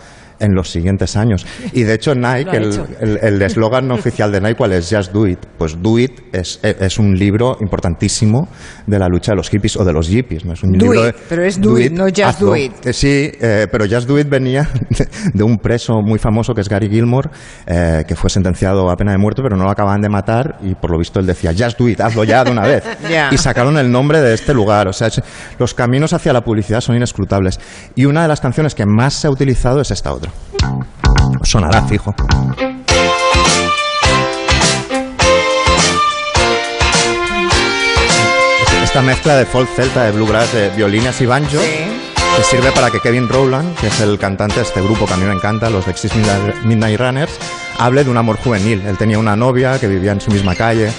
en los siguientes años. Y de hecho Nike, el hecho. el- el eslogan oficial de Nike, ¿cuál es? Just Do It. Pues Do It es, es un libro importantísimo de la lucha de los hippies o de los yippies. ¿no? Es un Do libro it, de- pero es do it, no just hazlo. do it. Eh, Sí, eh, pero Just Do It venía de, de un preso muy famoso que es Gary Gilmore, eh, que fue sentenciado a pena de muerte, pero no lo acaban de matar y por lo visto él decía, Just Do It, hazlo ya de una vez. Ya. Y sacaron el nombre de este lugar. O sea, los caminos hacia la publicidad son inescrutables. Y una de las canciones que más se ha utilizado es esta otra. Sonará fijo. Esta mezcla de folk celta, de bluegrass, de violines y banjo, que sirve para que Kevin Rowland, que es el cantante de este grupo que a mí me encanta, los Exis Midnight Midnight Runners, hable de un amor juvenil. Él tenía una novia que vivía en su misma calle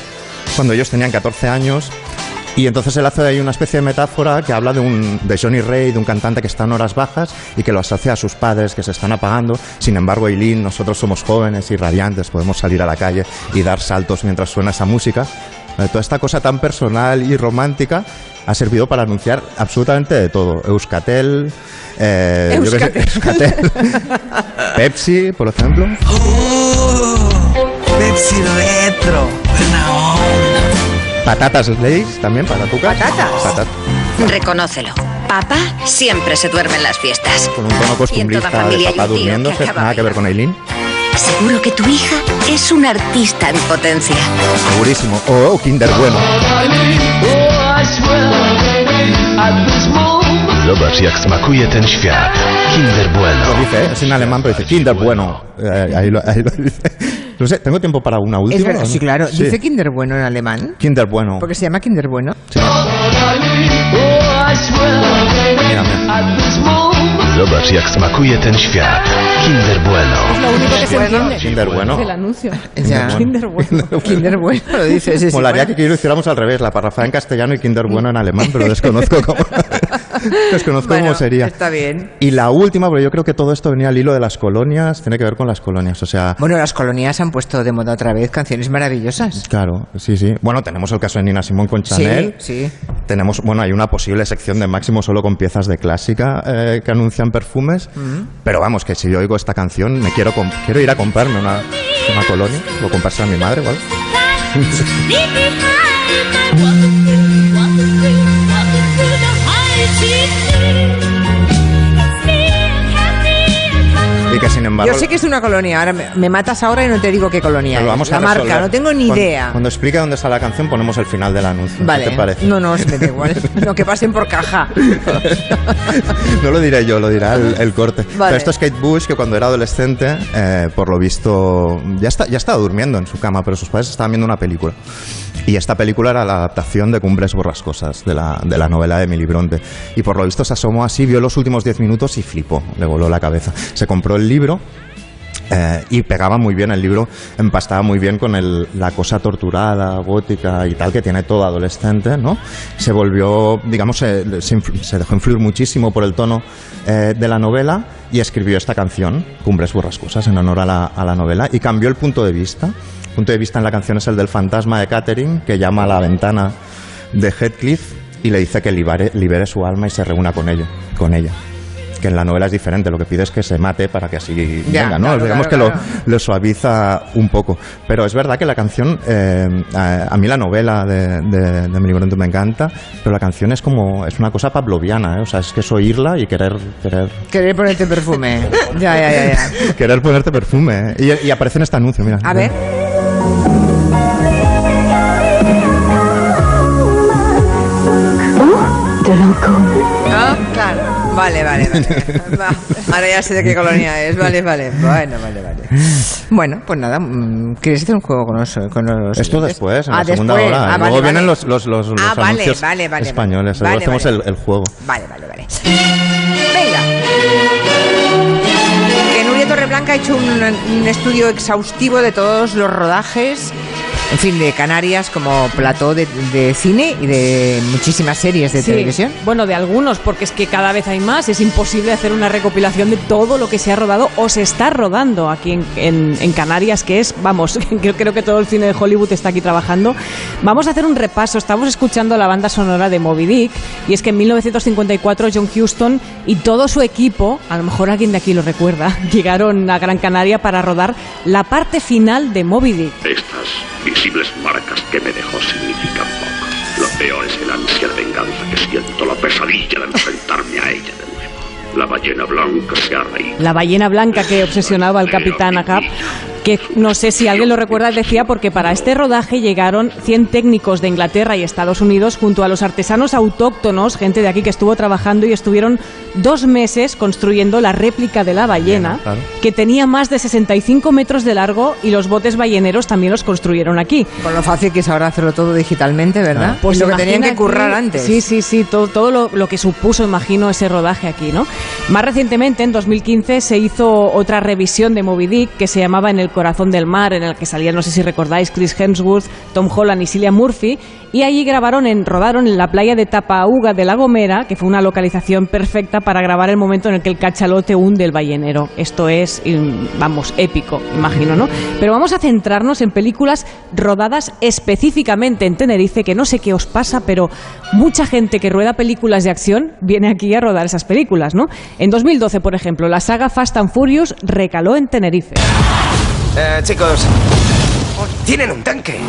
cuando ellos tenían 14 años. Y entonces él hace ahí una especie de metáfora que habla de, un, de Johnny Ray, de un cantante que está en horas bajas y que lo asocia a sus padres que se están apagando. Sin embargo, Eileen, nosotros somos jóvenes y radiantes, podemos salir a la calle y dar saltos mientras suena esa música. Eh, Toda esta cosa tan personal y romántica ha servido para anunciar absolutamente de todo. Euskatel, eh, yo qué sé, Euskatel. Euskatel. Pepsi, por ejemplo. Pepsi Retro. Onda. Patatas Lays también, patatucas. ¿Patatas? Patat- Reconócelo. Papá siempre se duerme en las fiestas. con un tono costumbrista de papá un que durmiéndose, acaba nada que ver con Eileen. Seguro que tu hija es una artista en potencia. Segurísimo. O o Kinder Bueno. Zobacz, jak smakuje ten świat. Kinder Bueno. Lo dice, ¿eh? es en alemán, pero dice Kinder Bueno. Eh, ahí, lo, ahí lo dice. No sé, ¿tengo tiempo para una última? Es verdad, no? sí, claro. Sí. Dice Kinder Bueno en alemán. Kinder Bueno. Porque se llama Kinder Bueno. Zobacz, jak smakuje ten świat. Kinder Bueno. Lo único que se entiende. Kinder Bueno. Es el anuncio. Ya. Kinder bueno. Kinder Bueno, lo Molaría que lo hiciéramos al revés, la parrafada en castellano y Kinder Bueno en alemán, pero desconozco cómo, desconozco Bueno, cómo sería. Está bien. Y la última, porque yo creo que todo esto venía al hilo de las colonias, tiene que ver con las colonias, o sea... Bueno, las colonias han puesto de moda otra vez canciones maravillosas. Claro, sí, sí. Bueno, tenemos el caso de Nina Simón con Chanel. Sí, sí. Tenemos, bueno, hay una posible sección de Máximo solo con piezas de clásica eh, que anuncian perfumes. Mm. Pero vamos, que si yo oigo esta canción, me quiero, quiero ir a comprarme una, una colonia, o comprarse a mi madre, ¿vale? y que sin embargo... Yo sé que es una colonia. Ahora me, me matas ahora y no te digo qué colonia Pero es. vamos La a marca, no tengo ni Cuando- idea. Cuando explique dónde está la canción, ponemos el final del anuncio. Vale. ¿Qué te parece? No, no, me da igual. No, que pasen por caja. No lo diré yo, lo dirá el, el corte. Vale. Pero esto es Kate Bush, que cuando era adolescente, eh, por lo visto, ya, está, ya estaba durmiendo en su cama, pero sus padres estaban viendo una película. Y esta película era la adaptación de Cumbres Borrascosas, de la, de la novela de Emily Bronte. Y por lo visto se asomó así, vio los últimos 10 minutos y flipó, le voló la cabeza. Se compró el libro eh, y pegaba muy bien el libro, empastaba muy bien con la cosa torturada, gótica y tal que tiene todo adolescente, ¿no? Se volvió, digamos, se dejó influir muchísimo por el tono eh, de la novela y escribió esta canción, Cumbres Borrascosas, en honor a la, a la novela y cambió el punto de vista. Punto de vista en la canción es el del fantasma de Catherine que llama a la ventana de Heathcliff y le dice que libere, libere su alma y se reúna con ella, con ella. Que en la novela es diferente, lo que pide es que se mate para que así Ya, venga, ¿no? claro, Digamos claro, que lo, lo suaviza un poco. Pero es verdad que la canción, eh, a, a mí la novela de, de, de Emily me encanta, pero la canción es como, es una cosa pavloviana, ¿eh? O sea, es que es oírla y querer, querer, Querer ponerte perfume. Ya, ya, ya, ya. querer ponerte perfume. ¿eh? Y, y aparece en este anuncio, mira. A ver. Ah, claro. Vale, vale, vale. Va, Ahora ya sé de qué colonia es. Vale, vale. Bueno, vale, vale. Bueno, pues nada. mm, ¿Quieres hacer un juego con los, con los Esto después, en Ah, la segunda después. hora. Ah, Luego vale, vienen vale. los, los, los, los Ah, vale, anuncios vale, vale, españoles. vale. Luego hacemos Vale, el, el juego. Vale, vale, vale. Venga. Nuria Torreblanca ha hecho un, un estudio exhaustivo de todos los rodajes en fin, de Canarias como plató de, de cine y de muchísimas series de Sí, televisión. Bueno, de algunos, porque es que cada vez hay más. Es imposible hacer una recopilación de todo lo que se ha rodado o se está rodando aquí en, en- en Canarias, que es, vamos, yo creo que todo el cine de Hollywood está aquí trabajando. Vamos a hacer un repaso. Estamos escuchando la banda sonora de Moby Dick y es que en 1954 John Huston y todo su equipo, a lo mejor alguien de aquí lo recuerda, llegaron a Gran Canaria para rodar la parte final de Moby Dick. Estas visibles marcas que me dejó significan poco. Lo peor es el ansia de venganza que siento, la pesadilla de enfrentarme a ella de nuevo. La ballena blanca reído. La ballena blanca que obsesionaba al capitán Ahab, que no sé si alguien lo recuerda, decía porque para este rodaje llegaron 100 técnicos de Inglaterra y Estados Unidos junto a los artesanos autóctonos, gente de aquí que estuvo trabajando y estuvieron dos meses construyendo la réplica de la ballena, claro. que tenía más de 65 metros de largo y los botes balleneros también los construyeron aquí. Con lo fácil que es ahora hacerlo todo digitalmente, ¿verdad? Pues Y lo que tenían que currar antes. Sí, sí, sí, todo, todo lo, lo que supuso, imagino, ese rodaje aquí, ¿no? Más recientemente, en 2015, se hizo otra revisión de Moby Dick que se llamaba En el corazón del mar, en el que salían, no sé si recordáis, Chris Hemsworth, Tom Holland y Cillian Murphy, y allí grabaron, en, rodaron en la playa de Tapauga de La Gomera, que fue una localización perfecta para grabar el momento en el que el cachalote hunde el ballenero. Esto es, vamos, épico, imagino, ¿no? Pero vamos a centrarnos en películas rodadas específicamente en Tenerife, que no sé qué os pasa, pero mucha gente que rueda películas de acción viene aquí a rodar esas películas, ¿no? En 2012, por ejemplo, la saga Fast and Furious recaló en Tenerife. Eh, chicos, tienen un tanque.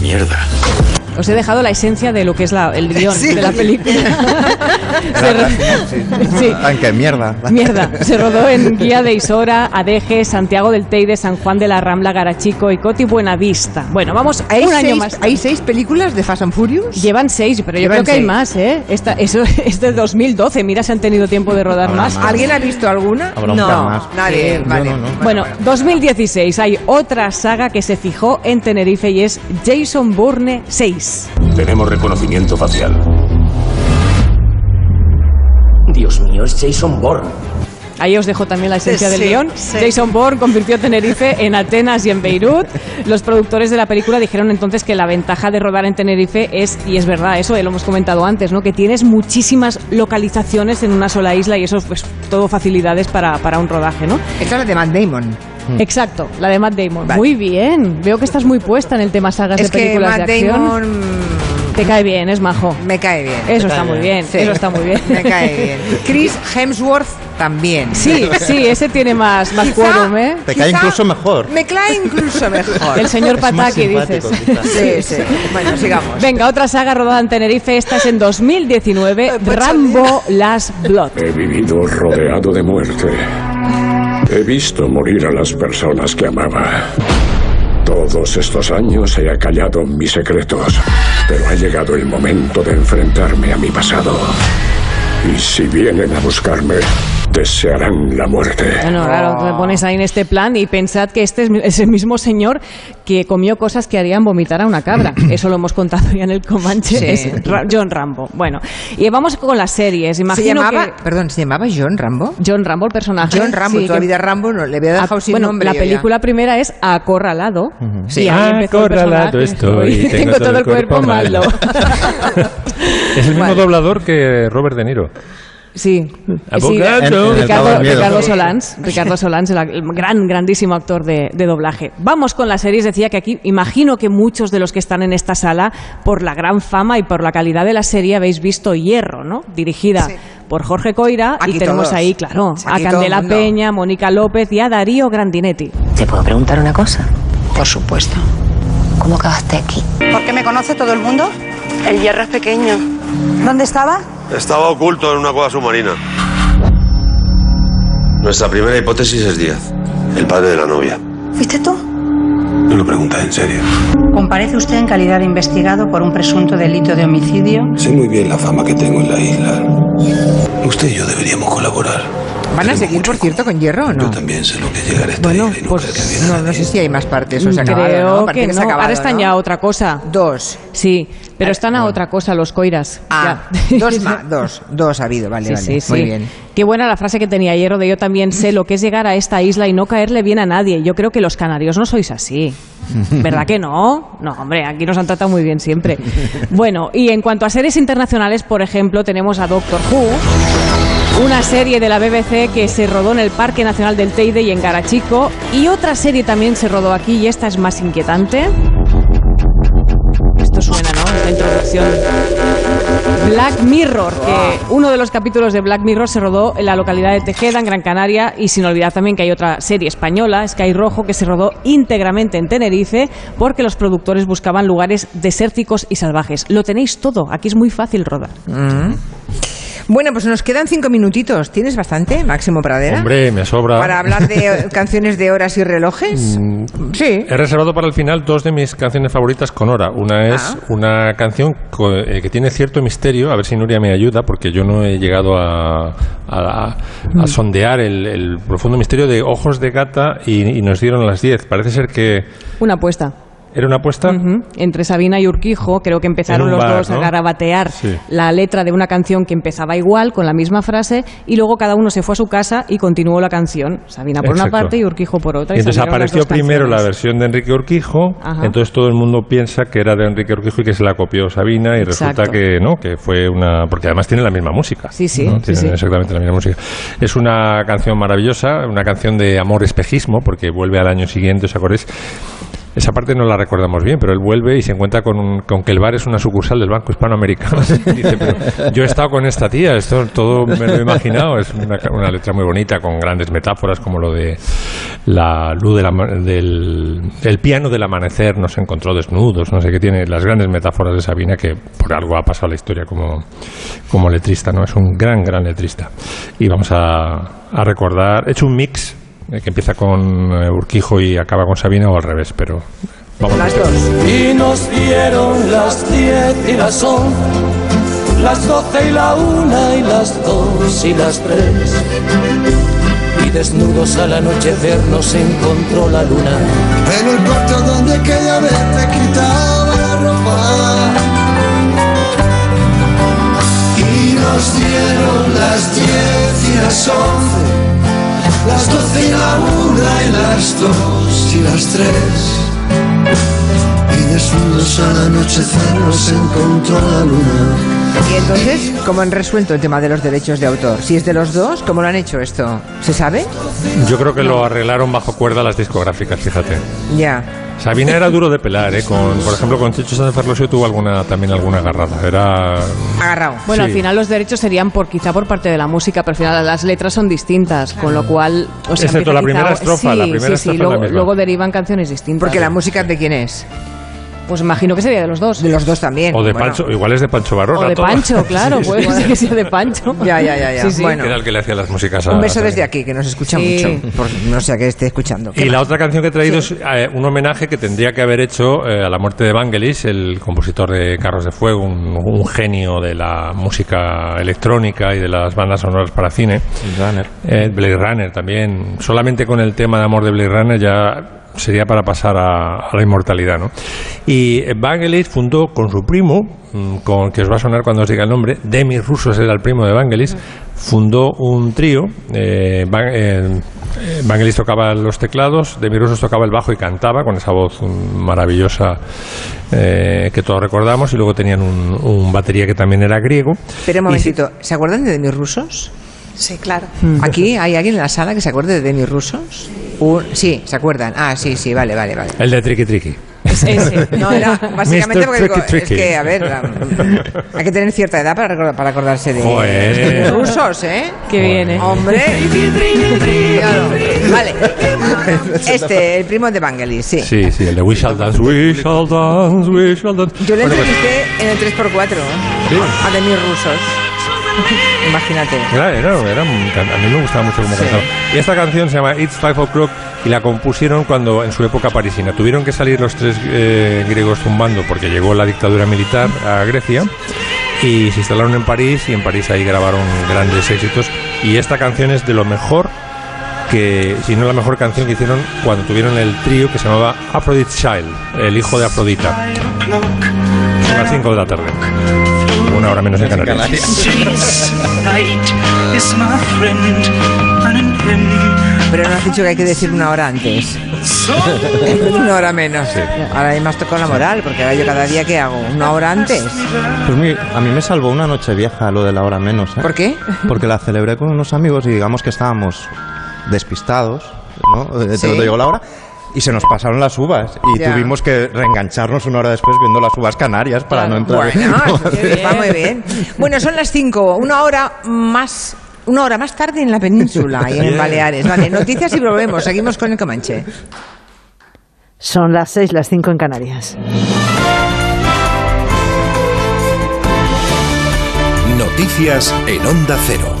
Mierda. Os he dejado la esencia de lo que es la- el guion Sí. de la película. Ro- Sí. Tanque, mierda. Mierda, se rodó en Guía de Isora, Adeje, Santiago del Teide, San Juan de la Rambla, Garachico y Coti Buenavista. Bueno, vamos ¿Hay un año seis- más. ¿Hay seis películas de Fast and Furious? Llevan seis, pero yo Llevan creo que hay seis. más, ¿eh? Esta, eso es del 2012, mira si han tenido tiempo de rodar más. ¿Alguien ha visto alguna? Habrá no, más. nadie. Sí, vale. no, no. Bueno, 2016 hay otra saga que se fijó en Tenerife y es Jason Bourne 6. Tenemos reconocimiento facial. Dios mío, es Jason Bourne. Ahí os dejo también la esencia del Sí, guion. sí. Jason Bourne convirtió Tenerife en Atenas y en Beirut. Los productores de la película dijeron entonces que la ventaja de rodar en Tenerife es, y es verdad, eso lo hemos comentado antes, ¿no? que tienes muchísimas localizaciones en una sola isla y eso pues todo facilidades para, para un rodaje, ¿no? Esta es la de Matt Damon. Exacto, la de Matt Damon. Vale. Muy bien. Veo que estás muy puesta en el tema sagas Es de que películas Matt de acción. Damon Te cae bien, es majo. me cae bien. Eso está muy bien, Sí. eso está muy bien. Me cae bien. Chris Hemsworth también. Sí, sí, ese tiene más, más Quizá- quórum, ¿eh? Te cae incluso mejor. Me cae incluso mejor. El señor Pataki, dices. Sí, sí. Bueno, sigamos. Venga, otra saga rodada en Tenerife, esta es en 2019, Rambo Last Blood. He vivido rodeado de muerte. He visto morir a las personas que amaba. Todos estos años he acallado mis secretos, pero ha llegado el momento de enfrentarme a mi pasado. Y si vienen a buscarme, desearán la muerte. Bueno, claro, te pones ahí en este plan y pensad que este es el mismo señor que comió cosas que harían vomitar a una cabra. Eso lo hemos contado ya en el Comanche. Sí. Es John Rambo. Bueno, y vamos con las series. ¿Se Imagino llamaba, que perdón, ¿se llamaba John Rambo? John Rambo, el personaje. John Rambo, sí, toda la que- vida Rambo no, le había dejado Ah, sin bueno, nombre. la ya. película primera es Acorralado. Sí. Y ahí empezó el Acorralado estoy, Tengo todo el cuerpo malo. Es el mismo doblador que Robert De Niro. Sí, Abogado. sí, el Ricardo. Ricardo Solans, Ricardo Solans, el, gran, grandísimo actor de, de doblaje. Vamos con las series, decía que aquí imagino que muchos de los que están en esta sala, por la gran fama y por la calidad de la serie, habéis visto Hierro, ¿no? Dirigida por Jorge Coira Aquí y tenemos todos. ahí, claro, Sí, a Candela. Peña, Mónica López y a Darío Grandinetti. ¿Te puedo preguntar una cosa? Por supuesto. ¿Cómo acabaste aquí? ¿Por qué me conoce todo el mundo? El hierro es pequeño. ¿Dónde estaba? Estaba oculto en una cueva submarina. Nuestra primera hipótesis es Díaz, el padre de la novia. ¿Fuiste tú? No lo preguntas en serio. Comparece usted en calidad de investigado por un presunto delito de homicidio. Sé muy bien la fama que tengo en la isla. Usted y yo deberíamos colaborar. ¿Van a seguir, por cierto, con hierro o no? Yo también sé lo que llegará esta Bueno, y nunca pues que viene no, no sé si hay más partes o se ha acabado, Creo ¿no? Que se ha no. acabado, Ahora están ¿no? ya otra cosa. Dos. Sí, pero están a otra cosa los coiras. Ah, Ya. dos más, dos, dos ha habido, vale, Sí, vale, sí, muy sí. bien. Qué buena la frase que tenía Hierro de yo también sé lo que es llegar a esta isla y no caerle bien a nadie. Yo creo que los canarios no sois así. ¿Verdad que no? No, hombre, aquí nos han tratado muy bien siempre. Bueno, y en cuanto a series internacionales, por ejemplo, tenemos a Doctor Who, una serie de la BBC que se rodó en el Parque Nacional del Teide y en Garachico, y otra serie también se rodó aquí y esta es más inquietante. Introducción. Black Mirror, que uno de los capítulos de Black Mirror se rodó en la localidad de Tejeda, en Gran Canaria, y sin olvidar también que hay otra serie española, Sky Rojo, que se rodó íntegramente en Tenerife, porque los productores buscaban lugares desérticos y salvajes. Lo tenéis todo, aquí es muy fácil rodar. Mm. Bueno, pues nos quedan cinco minutitos. ¿Tienes bastante, Máximo Pradera? Hombre, me sobra. Para hablar de canciones de horas y relojes. Mm, Sí. He reservado para el final dos de mis canciones favoritas con hora. Una es Ah. una canción eh, que tiene cierto misterio, a ver si Nuria me ayuda, porque yo no he llegado a, a- a sondear el, el profundo misterio de Ojos de Gata y, y nos dieron las 10. Parece ser que Una apuesta. Era una apuesta. Entre Sabina y Urquijo, creo que empezaron los dos ¿no? a garabatear Sí. la letra de una canción que empezaba igual, con la misma frase, y luego cada uno se fue a su casa y continuó la canción. Sabina por una parte y Urquijo por otra. Y entonces apareció primero la versión de Enrique Urquijo, Ajá. entonces todo el mundo piensa que era de Enrique Urquijo y que se la copió Sabina y Exacto. resulta que no, que fue una... porque además tiene la misma música. Sí, sí, ¿no? sí, Tienen sí. exactamente la misma música. Es una canción maravillosa, una canción de amor espejismo, porque vuelve al año siguiente, ¿os acordáis? Esa parte no la recordamos bien, pero él vuelve y se encuentra con, un- con que el bar es una sucursal del Banco Hispanoamericano. Dice, pero yo he estado con esta tía, esto todo me lo he imaginado. Es una, una letra muy bonita, con grandes metáforas como lo de la luz del, del piano del amanecer nos encontró desnudos, no sé qué tiene, las grandes metáforas de Sabina que por algo ha pasado la historia como, como letrista, ¿no? Es un gran, gran letrista. Y vamos a, a recordar, he hecho un mix que empieza con eh, Urquijo y acaba con Sabina o al revés, pero vamos Las dos. Y nos dieron las diez y las once, las doce y la una y las dos y las tres. Y desnudos al anochecer nos encontró la luna. En el cuarto donde aquella vez te quitaba la ropa. Y nos dieron las diez y las once, las doce y la una y las dos y las tres. Y desnudos al anochecer nos encontró la luna. Y entonces, ¿cómo han resuelto el tema de los derechos de autor? Si es de los dos, ¿cómo lo han hecho esto? ¿Se sabe? Yo creo que lo arreglaron bajo cuerda las discográficas, fíjate. Ya. Sabina era duro de pelar, ¿eh? Con, por ejemplo, con Chicho Sánchez Ferlosio tuvo alguna, también alguna agarrada. Era... Agarrado. Bueno, Sí. al final los derechos serían por quizá por parte de la música, pero al final las letras son distintas, con lo cual... O sea, Excepto la primera estrofa, sí, la primera sí, sí, estrofa luego, luego derivan canciones distintas. Porque la música de quién es? Pues imagino que sería de los dos. De los dos también. O de Bueno. Pancho, igual es de Pancho Barona. O de todo. Pancho, claro, Sí, sí. puede ser que sea de Pancho. Ya, ya, ya, ya. Sí, sí. Bueno. Era el que le hacía las músicas a Un beso desde aquí, que nos escucha Sí. mucho. Por- no sé a qué esté escuchando. ¿Qué Y la otra canción que he traído es eh, un homenaje que tendría que haber hecho eh, a la muerte de Vangelis, el compositor de Carros de Fuego, un, un genio de la música electrónica y de las bandas sonoras para cine. Eh, Blade Runner también. Solamente con el tema de amor de Blade Runner ya sería para pasar a, a la inmortalidad, ¿no? Y Vangelis fundó con su primo, mm, con que os va a sonar cuando os diga el nombre, Demis Russos era el primo de Vangelis, fundó un trío. Eh, Van- eh, Vangelis tocaba los teclados, Demis Russos tocaba el bajo y cantaba con esa voz mm, maravillosa eh, que todos recordamos, y luego tenían un, un batería que también era griego. Espera un Y momentito. ¿Se acuerdan de Demis Rusos? Sí, claro. ¿Aquí hay alguien en la sala que se acuerde de Demis Rusos? Un- sí, ¿se acuerdan? Ah, sí, sí, vale, vale, vale. El de Tricky Tricky. No, era básicamente Mr. porque digo, Tricky es que, a ver, la- hay que tener cierta edad para, recordar- para acordarse de, Joder. de rusos, ¿eh? Qué bien, ¿eh? Hombre. Claro. Vale. Este, el primo de Vangelis, sí. Sí, sí, el de We Shall Dance, We Shall Dance, We Shall Dance. Yo le Bueno, pues, entrevisté en el 3x4 Sí. a Demis Rusos. Imagínate. Era, era, era a mí me gustaba mucho cómo Sí. cantaba. Y esta canción se llama It's Five O'Clock y la compusieron cuando en su época parisina. Tuvieron que salir los tres eh, griegos zumbando porque llegó la dictadura militar a Grecia y se instalaron en París y en París ahí grabaron grandes éxitos Y esta canción es de lo mejor que, si no la mejor canción que hicieron cuando tuvieron el trío que se llamaba Aphrodite Child, el hijo de Afrodita. Son las 5 de la tarde. Una hora menos en Canarias. Pero no has dicho que hay que decir una hora antes. una hora menos. Ahora hay más tocado la moral, porque ahora yo cada día que hago, una hora antes. Pues mi- a mí me salvó una noche vieja lo de la hora menos. ¿eh? ¿Por qué? Porque la celebré con unos amigos y digamos que estábamos despistados, ¿no? Eh, Sí. Te llegó la hora. Y se nos pasaron las uvas y Ya. tuvimos que reengancharnos una hora después viendo las uvas canarias para no entrar. Bueno, eso está muy bien. Bueno, son las 5, una hora más. Una hora más tarde en la península y en Bien. Baleares. Vale, noticias y volvemos. Seguimos con el Comanche. Son las 6, las 5 en Canarias. Noticias en Onda Cero.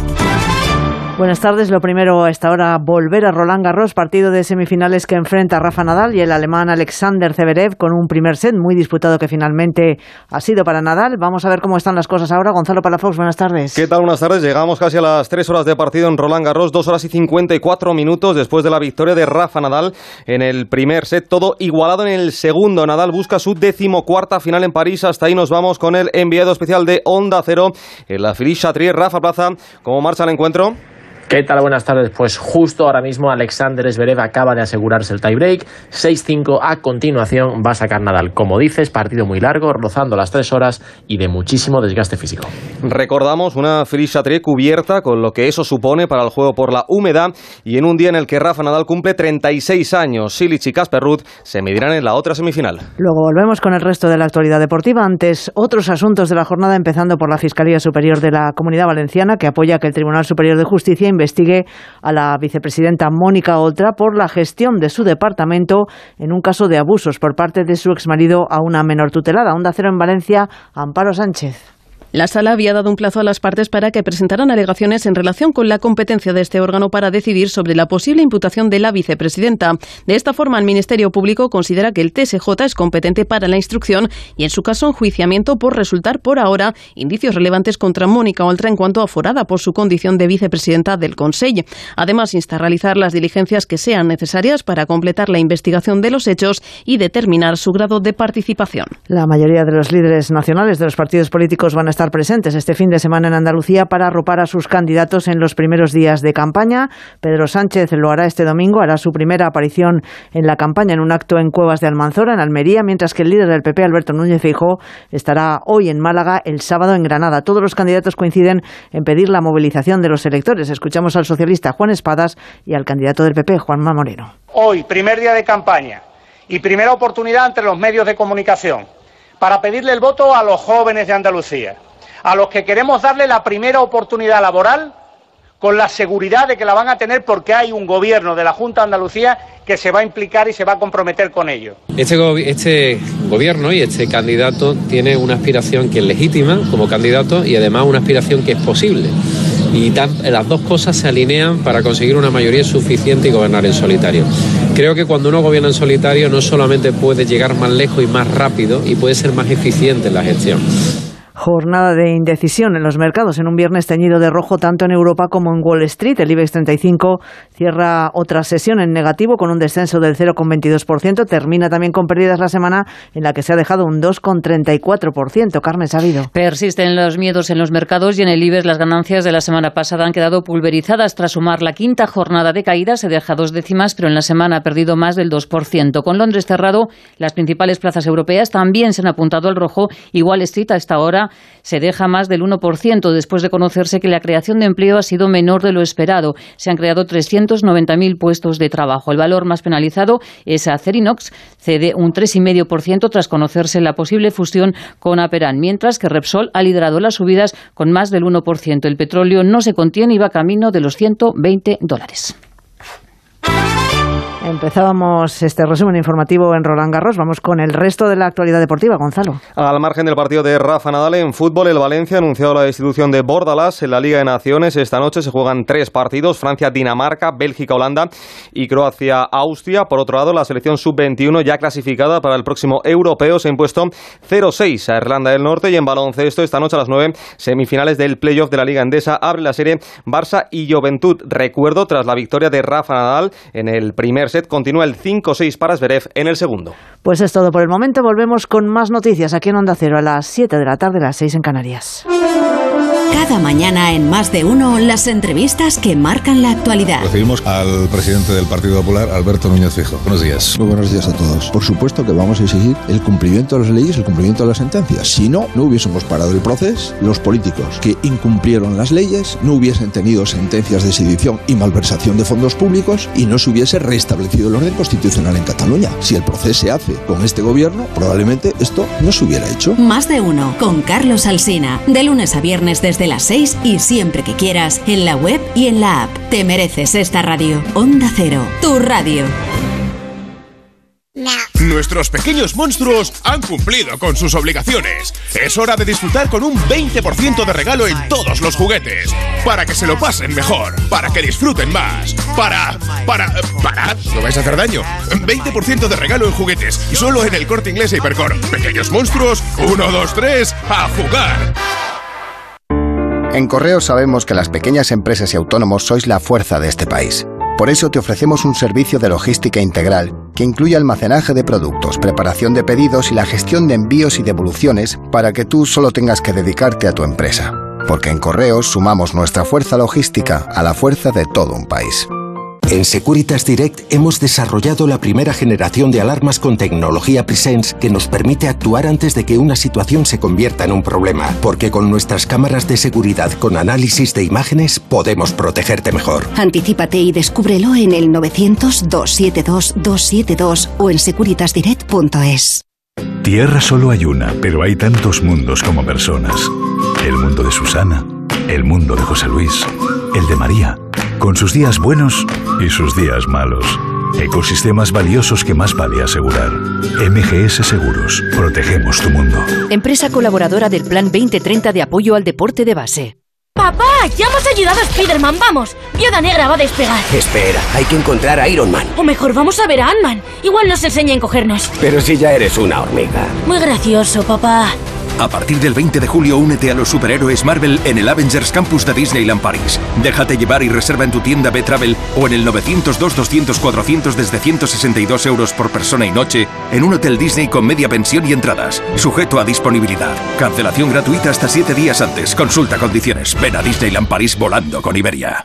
Buenas tardes. Lo primero a esta hora, volver a Roland Garros, partido de semifinales que enfrenta a Rafa Nadal y el alemán Alexander Zverev con un primer set muy disputado que finalmente ha sido para Nadal. Vamos a ver cómo están las cosas ahora. Gonzalo Palafox, buenas tardes. ¿Qué tal? Buenas tardes. Llegamos casi a las 3 horas de partido en Roland Garros, 2 horas y 54 minutos después de la victoria de Rafa Nadal en el primer set. Todo igualado en el segundo. Nadal busca su decimocuarta final en París. Hasta ahí nos vamos con el enviado especial de Onda Cero en la Feliz Chatrier. Rafa Plaza, ¿cómo marcha el encuentro? ¿Qué tal? Buenas tardes. Pues justo ahora mismo Alexander Zverev acaba de asegurarse el tiebreak. 6-5 a continuación va a sacar Nadal. Como dices, partido muy largo, rozando las 3 horas y de muchísimo desgaste físico. Recordamos una Feliz Chatrier cubierta con lo que eso supone para el juego por la humedad y en un día en el que Rafa Nadal cumple 36 años. Silic y Casper Ruud se medirán en la otra semifinal. Luego volvemos con el resto de la actualidad deportiva. Antes, otros asuntos de la jornada, empezando por la Fiscalía Superior de la Comunidad Valenciana, que apoya que el Tribunal Superior de Justicia investigue a la vicepresidenta Mónica Oltra por la gestión de su departamento en un caso de abusos por parte de su exmarido a una menor tutelada. Onda Cero en Valencia, Amparo Sánchez. La sala había dado un plazo a las partes para que presentaran alegaciones en relación con la competencia de este órgano para decidir sobre la posible imputación de la vicepresidenta. De esta forma, el Ministerio Público considera que el TSJ es competente para la instrucción y, en su caso, enjuiciamiento por resultar por ahora indicios relevantes contra Mónica Oltra en cuanto a forada por su condición de vicepresidenta del Consejo. Además, insta a realizar las diligencias que sean necesarias para completar la investigación de los hechos y determinar su grado de participación. La mayoría de los líderes nacionales de los partidos políticos van a estar presentes este fin de semana en Andalucía para arropar a sus candidatos en los primeros días de campaña. Pedro Sánchez lo hará este domingo, hará su primera aparición en la campaña en un acto en Cuevas de Almanzora, en Almería, mientras que el líder del PP, Alberto Núñez Feijóo, estará hoy en Málaga, el sábado en Granada. Todos los candidatos coinciden en pedir la movilización de los electores. Escuchamos al socialista Juan Espadas y al candidato del PP, Juanma Moreno. Hoy, primer día de campaña y primera oportunidad entre los medios de comunicación para pedirle el voto a los jóvenes de Andalucía, a los que queremos darle la primera oportunidad laboral con la seguridad de que la van a tener porque hay un gobierno de la Junta de Andalucía que se va a implicar y se va a comprometer con ello. Este, este gobierno y este candidato tiene una aspiración que es legítima como candidato y además una aspiración que es posible. Y las dos cosas se alinean para conseguir una mayoría suficiente y gobernar en solitario. Creo que cuando uno gobierna en solitario no solamente puede llegar más lejos y más rápido y puede ser más eficiente en la gestión. Jornada de indecisión en los mercados en un viernes teñido de rojo tanto en Europa como en Wall Street. El IBEX 35 cierra otra sesión en negativo con un descenso del 0,22%. Termina también con pérdidas la semana en la que se ha dejado un 2,34%. Carmen Sabido. Persisten los miedos en los mercados y en el IBEX las ganancias de la semana pasada han quedado pulverizadas. Tras sumar la quinta jornada de caída, se deja dos décimas, pero en la semana ha perdido más del 2%. Con Londres cerrado, las principales plazas europeas también se han apuntado al rojo y Wall Street a esta se deja más del 1% después de conocerse que la creación de empleo ha sido menor de lo esperado. Se han creado 390.000 puestos de trabajo. El valor más penalizado es Acerinox, cede un 3,5% tras conocerse la posible fusión con Aperan, mientras que Repsol ha liderado las subidas con más del 1%. El petróleo no se contiene y va camino de los 120 dólares. Empezábamos este resumen informativo en Roland Garros. Vamos con el resto de la actualidad deportiva, Gonzalo. Al margen del partido de Rafa Nadal en fútbol, el Valencia ha anunciado la destitución de Bordalas en la Liga de Naciones. Esta noche se juegan tres partidos: Francia, Dinamarca, Bélgica, Holanda y Croacia, Austria. Por otro lado, la selección sub-21 ya clasificada para el próximo europeo se ha impuesto 0-6 a Irlanda del Norte y en baloncesto esta noche a las 9 semifinales del playoff de la Liga Endesa abre la serie Barça y Juventud. Recuerdo tras la victoria de Rafa Nadal en el primer set continúa el 5-6 para Zverev en el segundo. Pues es todo por el momento. Volvemos con más noticias aquí en Onda Cero a las 7 de la tarde, a las 6 en Canarias. Cada mañana en Más de Uno, las entrevistas que marcan la actualidad. Recibimos al presidente del Partido Popular, Alberto Núñez Fijo. Buenos días. Muy buenos días a todos. Por supuesto que vamos a exigir el cumplimiento de las leyes, el cumplimiento de las sentencias. Si no, no hubiésemos parado el proceso. Los políticos que incumplieron las leyes no hubiesen tenido sentencias de sedición y malversación de fondos públicos y no se hubiese restablecido el orden constitucional en Cataluña. Si el proceso se hace con este gobierno, probablemente esto no se hubiera hecho. Más de Uno, con Carlos Alsina. De lunes a viernes desde las 6 y siempre que quieras, en la web y en la app. Te mereces esta radio. Onda Cero, tu radio. Nuestros pequeños monstruos han cumplido con sus obligaciones. Es hora de disfrutar con un 20% de regalo en todos los juguetes. Para que se lo pasen mejor, para que disfruten más, para... para... para... No vais a hacer daño. 20% de regalo en juguetes, solo en el corte inglés e Hipercor. Pequeños monstruos, 1, 2, 3, a jugar. En Correos sabemos que las pequeñas empresas y autónomos sois la fuerza de este país. Por eso te ofrecemos un servicio de logística integral que incluye almacenaje de productos, preparación de pedidos y la gestión de envíos y devoluciones para que tú solo tengas que dedicarte a tu empresa. Porque en Correos sumamos nuestra fuerza logística a la fuerza de todo un país. En Securitas Direct hemos desarrollado la primera generación de alarmas con tecnología Presence que nos permite actuar antes de que una situación se convierta en un problema, porque con nuestras cámaras de seguridad con análisis de imágenes podemos protegerte mejor. Anticípate y descúbrelo en el 900-272-272 o en securitasdirect.es. Tierra solo hay una, pero hay tantos mundos como personas. El mundo de Susana, el mundo de José Luis, el de María, con sus días buenos y sus días malos. Ecosistemas valiosos que más vale asegurar. MGS Seguros, protegemos tu mundo. Empresa colaboradora del Plan 2030 de apoyo al deporte de base. ¡Papá! ¡Ya hemos ayudado a Spider-Man! ¡Vamos! Viuda Negra va a despegar. Espera, hay que encontrar a Iron Man. O mejor, vamos a ver a Ant-Man. Igual nos enseña a encogernos. Pero si ya eres una hormiga. Muy gracioso, papá. A partir del 20 de julio, únete a los superhéroes Marvel en el Avengers Campus de Disneyland Paris. Déjate llevar y reserva en tu tienda B-Travel o en el 902-200-400 desde 162 euros por persona y noche en un hotel Disney con media pensión y entradas. Sujeto a disponibilidad. Cancelación gratuita hasta 7 días antes. Consulta condiciones. Ven a Disneyland Paris volando con Iberia.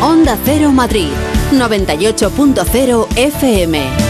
Onda Cero Madrid, 98.0 FM.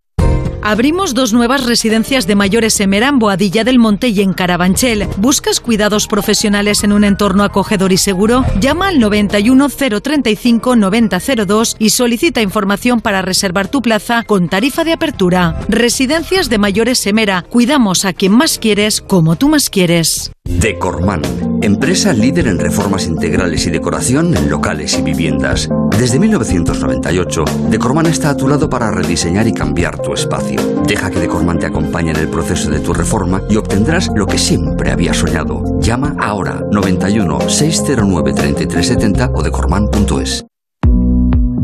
Abrimos dos nuevas residencias de mayores en Merán, Boadilla del Monte y en Carabanchel. ¿Buscas cuidados profesionales en un entorno acogedor y seguro? Llama al 91 035 9002 y solicita información para reservar tu plaza con tarifa de apertura. Residencias de mayores Semera. Cuidamos a quien más quieres como tú más quieres. Decorman, empresa líder en reformas integrales y decoración en locales y viviendas. Desde 1998, Decorman está a tu lado para rediseñar y cambiar tu espacio. Deja que Decorman te acompañe en el proceso de tu reforma y obtendrás lo que siempre habías soñado. Llama ahora 91 609 3370 o decorman.es.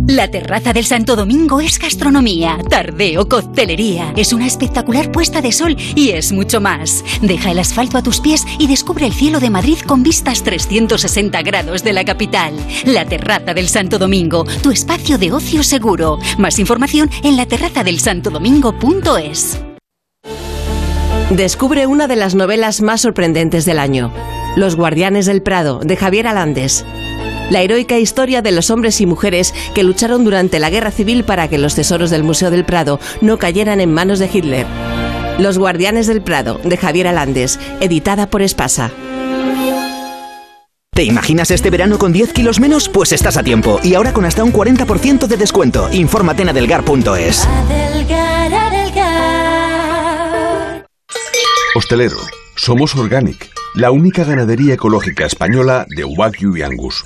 La terraza del Santo Domingo es gastronomía, tardeo, coctelería. Es una espectacular puesta de sol y es mucho más. Deja el asfalto a tus pies y descubre el cielo de Madrid con vistas 360 grados de la capital. La terraza del Santo Domingo, tu espacio de ocio seguro. Más información en la terrazadelsantodomingo.es. Descubre una de las novelas más sorprendentes del año, Los Guardianes del Prado, de Javier Alandes la heroica historia de los hombres y mujeres que lucharon durante la guerra civil para que los tesoros del Museo del Prado no cayeran en manos de Hitler. Los Guardianes del Prado, de Javier Alandes, editada por Espasa. ¿Te imaginas este verano con 10 kilos menos? Pues estás a tiempo. Y ahora con hasta un 40% de descuento. Infórmate en adelgar.es. Hostelero, somos Organic, la única ganadería ecológica española de Wagyu y Angus,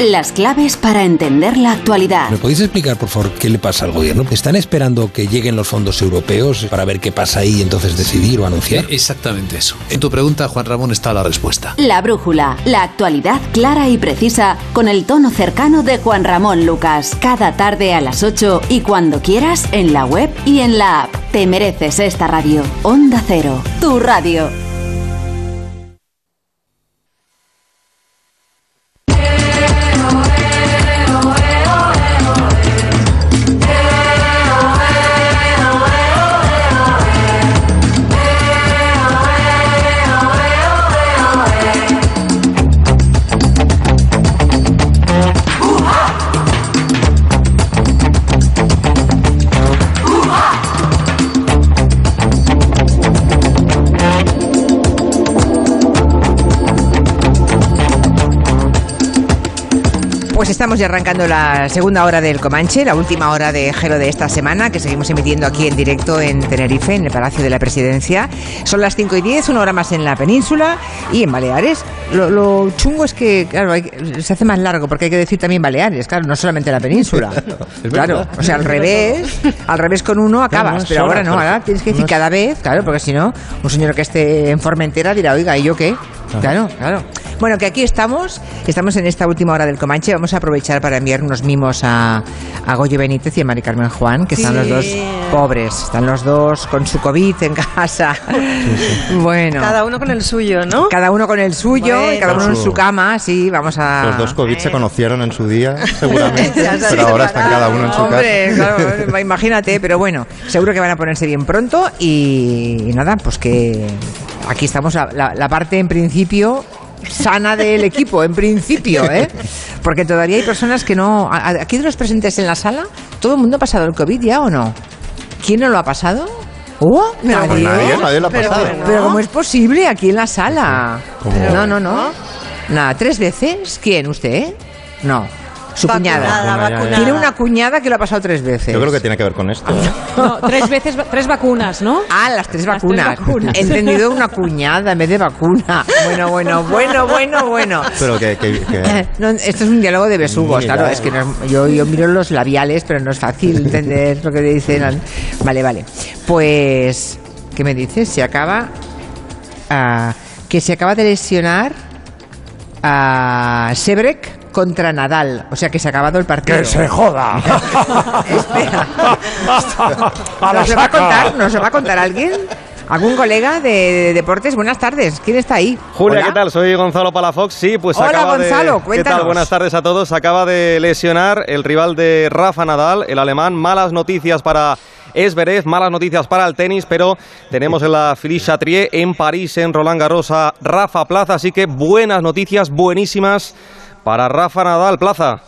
Las claves para entender la actualidad. ¿Me podéis explicar, por favor, qué le pasa al gobierno? ¿Están esperando que lleguen los fondos europeos para ver qué pasa ahí y entonces decidir o anunciar? Exactamente eso. En tu pregunta, Juan Ramón, está la respuesta. La brújula, la actualidad clara y precisa con el tono cercano de Juan Ramón Lucas. Cada tarde a las 8 y cuando quieras en la web y en la app. Te mereces esta radio. Onda Cero, tu radio. Pues estamos ya arrancando la segunda hora del Comanche, la última hora de Gelo de esta semana, que seguimos emitiendo aquí en directo en Tenerife, en el Palacio de la Presidencia. Son las 5 y 10, una hora más en la península y en Baleares. Lo, lo chungo es que, claro, hay- se hace más largo porque hay que decir también Baleares, claro, no solamente la península. Claro, o sea, al revés, al revés con uno acabas, pero ahora no, ahora tienes que decir cada vez, claro, porque si no, un señor que esté en Formentera dirá, oiga, ¿y yo qué? Claro, claro. Bueno, que aquí estamos, estamos en esta última hora del Comanche. Vamos a aprovechar para enviar unos mimos a, a Goyo Benítez y a Mari Carmen Juan, que están los dos pobres, están los dos con su COVID en casa. Bueno. Cada uno con el suyo, ¿no? Cada uno con el suyo, y cada uno en Su- cama, sí, vamos a... Los dos COVID se conocieron en su día, seguramente, pero ahora están cada uno en su Hombre, casa. claro, imagínate, pero bueno, seguro que van a ponerse bien pronto y, y nada, pues que aquí estamos la, la- la parte en principio sana del equipo, en principio, ¿eh? Porque todavía hay personas que no... Aquí de los presentes en la sala, ¿todo el mundo ha pasado el COVID ya o no? ¿Quién no lo ha pasado? ¿Oh? ¿Nadie? Pues nadie, nadie lo ha Pero- pasado. Pero, ¿cómo es posible aquí en la sala? ¿Cómo? No, no, no. Nada, ¿tres veces? ¿Quién? ¿Usted? No. Su Vacunada, cuñada. vacunada. Tiene una cuñada que lo ha pasado tres veces. Yo creo que tiene que ver con esto. ¿eh? No, tres veces, tres vacunas, ¿no? Ah, las tres Las tres vacunas. vacunas. He entendido una cuñada en vez de vacuna. Bueno, bueno, bueno, bueno, bueno. Pero que, que- que- No, esto es un diálogo de besugos, Mira. claro. Es que no es- yo, yo miro los labiales, pero no es fácil entender lo que dicen. Vale, vale. Pues, ¿qué me dices? Se acaba. ah, que se acaba de lesionar a Sebrek contra Nadal. O sea que se ha acabado el partido. ¡Que se joda! A la ¿Nos lo va a contar? ¿Nos lo va a contar alguien? ¿Algún colega de, de deportes? Buenas tardes. ¿Quién está ahí? Julia, Hola. ¿qué tal? Soy Gonzalo Palafox. Sí, pues Hola, acaba Gonzalo, de... ¿Qué cuéntanos. tal? Buenas tardes a todos. Acaba de lesionar el rival de Rafa Nadal, el alemán. Malas noticias para Esberev, malas noticias para el tenis, pero tenemos en la Philippe Chatrier en París, en Roland Garros, a Rafa Plaza. Así que buenas noticias, buenísimas para Rafa Nadal. Plaza.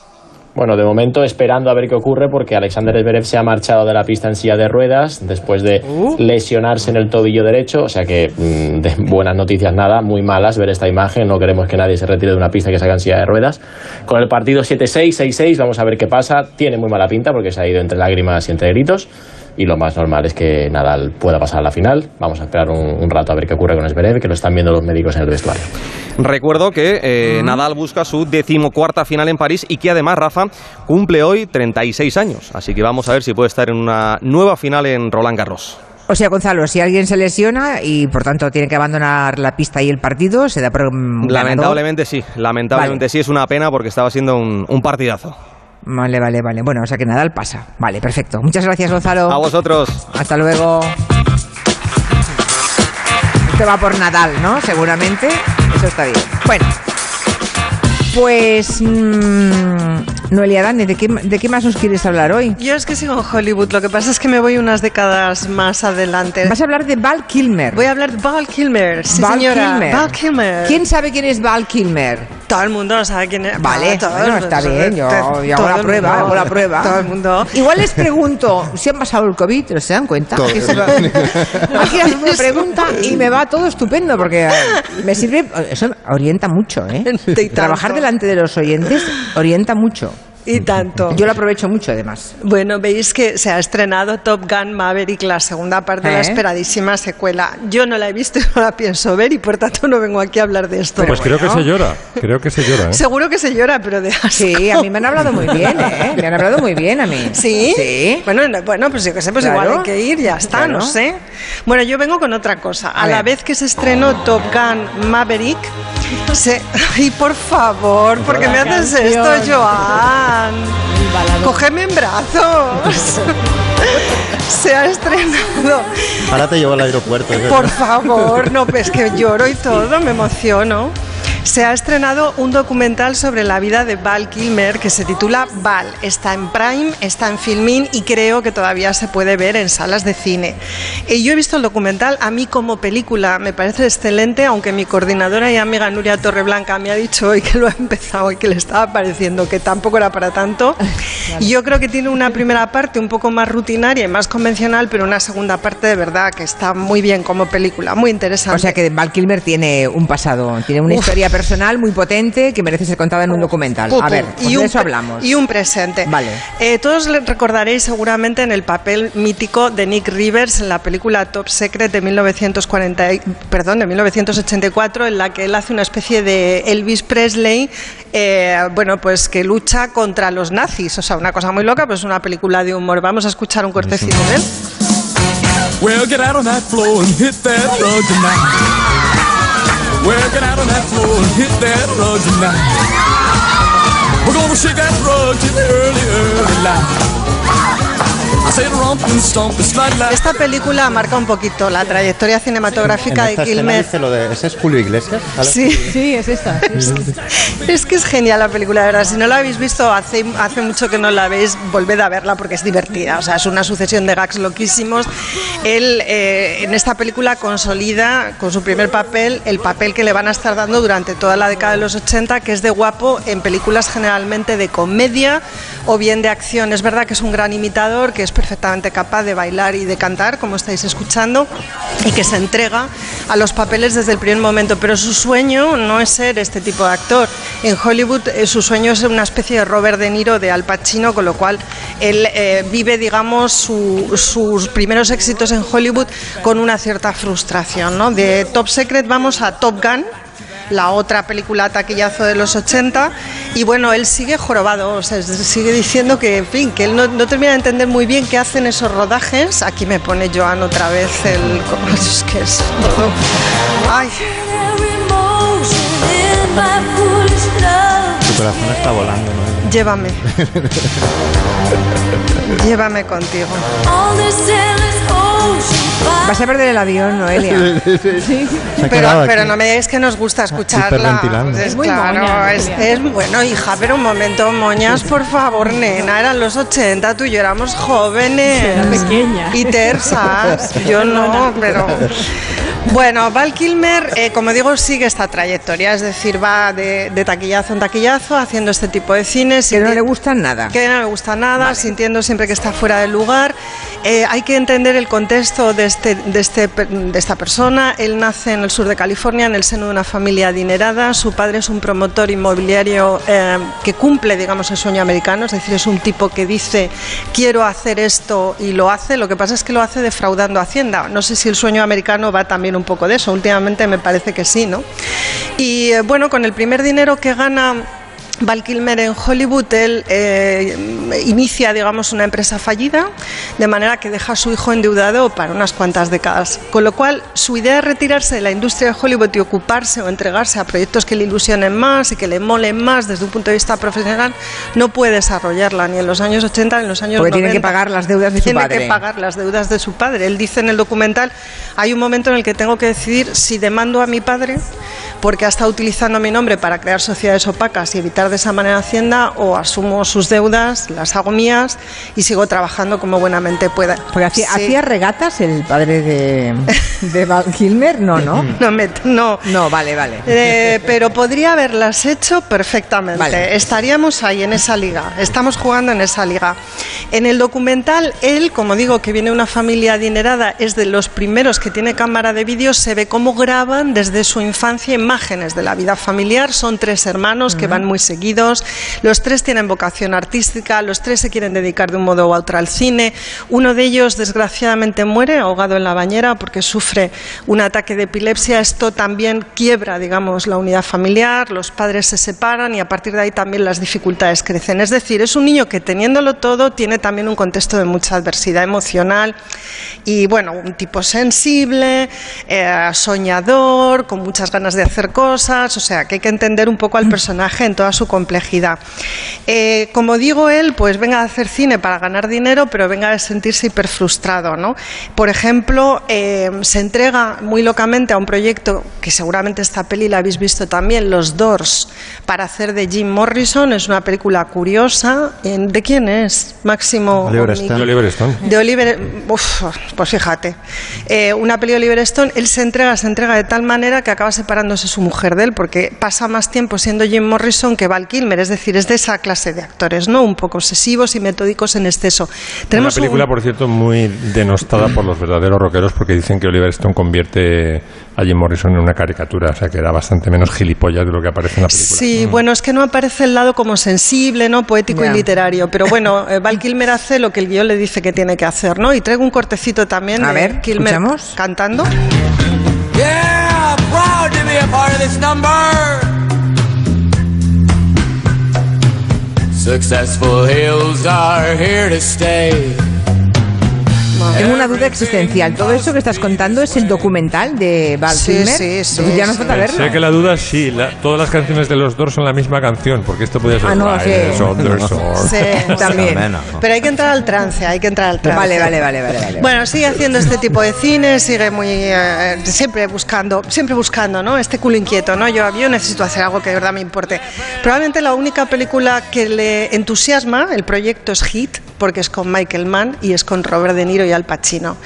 Bueno, de momento esperando a ver qué ocurre porque Alexander Zverev se ha marchado de la pista en silla de ruedas después de lesionarse en el tobillo derecho, o sea que mm, de buenas noticias nada, muy malas ver esta imagen, no queremos que nadie se retire de una pista que se haga en silla de ruedas. Con el partido 7-6, 6-6, vamos a ver qué pasa, tiene muy mala pinta porque se ha ido entre lágrimas y entre gritos y lo más normal es que Nadal pueda pasar a la final, vamos a esperar un, un rato a ver qué ocurre con Zverev, que lo están viendo los médicos en el vestuario. Recuerdo que eh, Nadal busca su decimocuarta final en París y que además Rafa cumple hoy 36 años. Así que vamos a ver si puede estar en una nueva final en Roland Garros. O sea, Gonzalo, si alguien se lesiona y por tanto tiene que abandonar la pista y el partido, se da por mm, ganador. Lamentablemente sí, lamentablemente Vale. sí es una pena porque estaba siendo un, un partidazo. Vale, vale, vale. Bueno, o sea que Nadal pasa. Vale, perfecto. Muchas gracias, Gonzalo. A vosotros. Hasta luego. Esto va por Nadal, ¿no? Seguramente. Eso está bien. Bueno. Pues, mmm, Noelia Dani, ¿de qué, ¿de qué más nos quieres hablar hoy? Yo es que sigo en Hollywood, lo que pasa es que me voy unas décadas más adelante. Vas a hablar de Val Kilmer. Voy a hablar de Val Kilmer, sí Val señora. Kilmer. Val Kilmer. ¿Quién sabe quién es Val Kilmer? Todo el mundo lo sabe quién es. Vale, todo bueno, está bien, yo, hago la prueba, mundo. hago la prueba. Todo el mundo. Igual les pregunto, si han pasado el COVID, ¿pero se dan cuenta? Todo. Aquí hacen una pregunta y me va todo estupendo porque eh, me sirve, eso orienta mucho, ¿eh? Trabajar delante de los oyentes orienta mucho. Y tanto. Yo lo aprovecho mucho, además. Bueno, veis que se ha estrenado Top Gun Maverick, la segunda parte de la ¿Eh? esperadísima secuela. Yo no la he visto y no la pienso ver y por tanto no vengo aquí a hablar de esto. Pues creo que se llora. Creo que se llora. ¿eh? Seguro que se llora, pero de asco. Sí, a mí me han hablado muy bien, ¿eh? Me han hablado muy bien a mí. ¿Sí? Sí. Bueno, no- bueno, pues yo qué sé, pues Claro. igual hay que ir, ya está, Claro. no sé. Bueno, yo vengo con otra cosa. A, A la vez que se estrenó Top Gun Maverick, se... Ay, por favor, ¿por qué me haces canción. esto, Joan? Cógeme en brazos. se ha estrenado. Ahora te llevo al aeropuerto. es Por favor, no, pues que lloro y todo, me emociono. Se ha estrenado un documental sobre la vida de Val Kilmer que se titula Val. Está en Prime, está en Filmin y creo que todavía se puede ver en salas de cine. Y yo he visto el documental, a mí como película me parece excelente, aunque mi coordinadora y amiga Nuria Torreblanca me ha dicho hoy que lo ha empezado y que le estaba pareciendo que tampoco era para tanto. Y yo creo que tiene una primera parte un poco más rutinaria y más convencional, pero una segunda parte de verdad que está muy bien como película, muy interesante. O sea que Val Kilmer tiene un pasado, tiene una Uf. historia personal muy potente que merece ser contada en un documental. A ver, pues de un eso hablamos. Y un presente. Vale. Eh, todos recordaréis seguramente en el papel mítico de Nick Rivers en la película Top Secret de 1940, y- perdón, de 1984, en la que él hace una especie de Elvis Presley, eh, bueno, pues que lucha contra los nazis. O sea, una cosa muy loca, pues es una película de humor. Vamos a escuchar un cortecito de él. Well, get out on that floor and hit that. Well, get out on that floor and hit that rug tonight. We're gonna shake that rug till the early, early light. Esta película marca un poquito la trayectoria cinematográfica En de Kilmer. lo de, ¿ese es Julio Iglesias? Sí. Sí, es esta. Es que es genial la película, de verdad. Si no la habéis visto, hace, hace mucho que no la veis, volved a verla porque es divertida. O sea, es una sucesión de gags loquísimos. Él eh, en esta película consolida con su primer papel el papel que le van a estar dando durante toda la década de los 80, que es de guapo en películas generalmente de comedia o bien de acción. Es verdad que es un gran imitador, que es perfectamente capaz de bailar y de cantar, como estáis escuchando, y que se entrega a los papeles desde el primer momento. Pero su sueño no es ser este tipo de actor. En Hollywood eh, su sueño es una especie de Robert De Niro de Al Pacino, con lo cual él eh, vive, digamos, su- sus primeros éxitos en Hollywood con una cierta frustración. ¿no? De Top Secret vamos a Top Gun la otra película taquillazo de los 80 y bueno, él sigue jorobado, o sea, sigue diciendo que, en fin, que él no, no termina de entender muy bien qué hacen esos rodajes. Aquí me pone Joan otra vez el... Es que es... Ay, Tu corazón está volando, ¿no? llévame, llévame contigo. Vas a perder el avión, Noelia. Ha Pero, pero no me digáis que nos gusta escucharla. Es, Es muy claro, moña, es, es- bueno, hija, pero un momento, moñas, por favor, nena, eran los 80, tú y yo éramos jóvenes. Era pequeña. Y tersas. Yo no, pero. Bueno, Val Kilmer, eh, como digo, sigue esta trayectoria, es decir, va de, de taquillazo en taquillazo haciendo este tipo de cines. Que no le gustan nada. que no le gusta nada, sintiendo siempre que está fuera del lugar. Eh, hay que entender el contexto este, de, este, per- de esta persona. Él nace en el sur de California, en el seno de una familia adinerada. Su padre es un promotor inmobiliario eh, que cumple, digamos, el sueño americano. Es decir, es un tipo que dice, quiero hacer esto y lo hace. Lo que pasa es que lo hace defraudando Hacienda. No sé si el sueño americano va también un poco de eso. Últimamente me parece que sí, ¿no? Y eh, bueno, con el primer dinero que gana Val Kilmer en Hollywood, él eh, inicia, digamos, una empresa fallida, de manera que deja a su hijo endeudado para unas cuantas décadas. Con lo cual, su idea de retirarse de la industria de Hollywood y ocuparse o entregarse a proyectos que le ilusionen más y que le molen más desde un punto de vista profesional, no puede desarrollarla ni en los años 80 ni en los años Porque 90. tiene que pagar las deudas de su Tiene padre. que pagar las deudas de su padre. Él dice en el documental, hay un momento en el que tengo que decidir si demando a mi padre porque ha estado utilizando mi nombre para crear sociedades opacas y evitar de esa manera Hacienda, o asumo sus deudas, las hago mías y sigo trabajando como buenamente pueda. Porque hacía, Sí. ¿hacía regatas el padre de, de Val Kilmer? No, no. No, me- no. No, vale, vale. Eh, pero podría haberlas hecho perfectamente. Vale. Estaríamos ahí en esa liga. Estamos jugando en esa liga. En el documental, él, como digo, que viene de una familia adinerada, es de los primeros que tiene cámara de vídeo, se ve cómo graban desde su infancia imágenes de la vida familiar. Son tres hermanos que van muy seguidos. Los tres tienen vocación artística, los tres se quieren dedicar de un modo u otro al cine. Uno de ellos, desgraciadamente, muere ahogado en la bañera porque sufre un ataque de epilepsia. Esto también quiebra, digamos, la unidad familiar, los padres se separan y a partir de ahí también las dificultades crecen. Es decir, es un niño que teniéndolo todo tiene también un contexto de mucha adversidad emocional y, bueno, un tipo sensible, eh, soñador, con muchas ganas de hacer cosas, o sea, que hay que entender un poco al personaje en toda su complejidad. Eh, como digo él, pues venga a hacer cine para ganar dinero, pero venga a sentirse hiper frustrado, ¿no? Por ejemplo, eh, se entrega muy locamente a un proyecto que seguramente esta peli la habéis visto también, Los Doors, para hacer de Jim Morrison. Es una película curiosa. ¿De quién es? Máximo. Oliver Stone. De Oliver Stone. de Oliver, uf, pues fíjate, Eh, una peli de Oliver Stone, él se entrega, se entrega de tal manera que acaba separándose su mujer de él, porque pasa más tiempo siendo Jim Morrison que Val Kilmer, es decir, es de esa clase de actores, ¿no? Un poco obsesivos y metódicos en exceso. Una Tenemos un- película, por cierto, muy denostada por los verdaderos rockeros porque dicen que Oliver Stone convierte a Jim Morrison en una caricatura, o sea que era bastante menos gilipollas de lo que aparece en la película. Sí, bueno, es que no aparece el lado como sensible, ¿no? Poético y literario. Pero bueno, eh, Val Kilmer hace lo que el guion le dice que tiene que hacer, ¿no? Y traigo un cortecito también A de ver, Kilmer ¿escuchamos? cantando. Yeah, proud to be a part of this number. Successful hills are here to stay. Tengo una duda existencial. ¿Todo eso que estás contando es el documental de Val Sí, Kilmer? sí, sí, ya no falta verlo. Sé que la duda sí, la- todas las canciones de los Doors son la misma canción, porque esto podía ser Ah, no. Sí, También. Pero hay que entrar al trance, hay que entrar al trance. Vale, vale, vale, vale, vale. Bueno, sigue haciendo este tipo de cine, sigue muy eh, siempre buscando, siempre buscando, ¿no? Este culo inquieto, ¿no? Yo, yo necesito hacer algo que de verdad me importe. Probablemente la única película que le entusiasma el proyecto es Hit, porque es con Michael Mann y es con Robert De Niro y Al Pacino.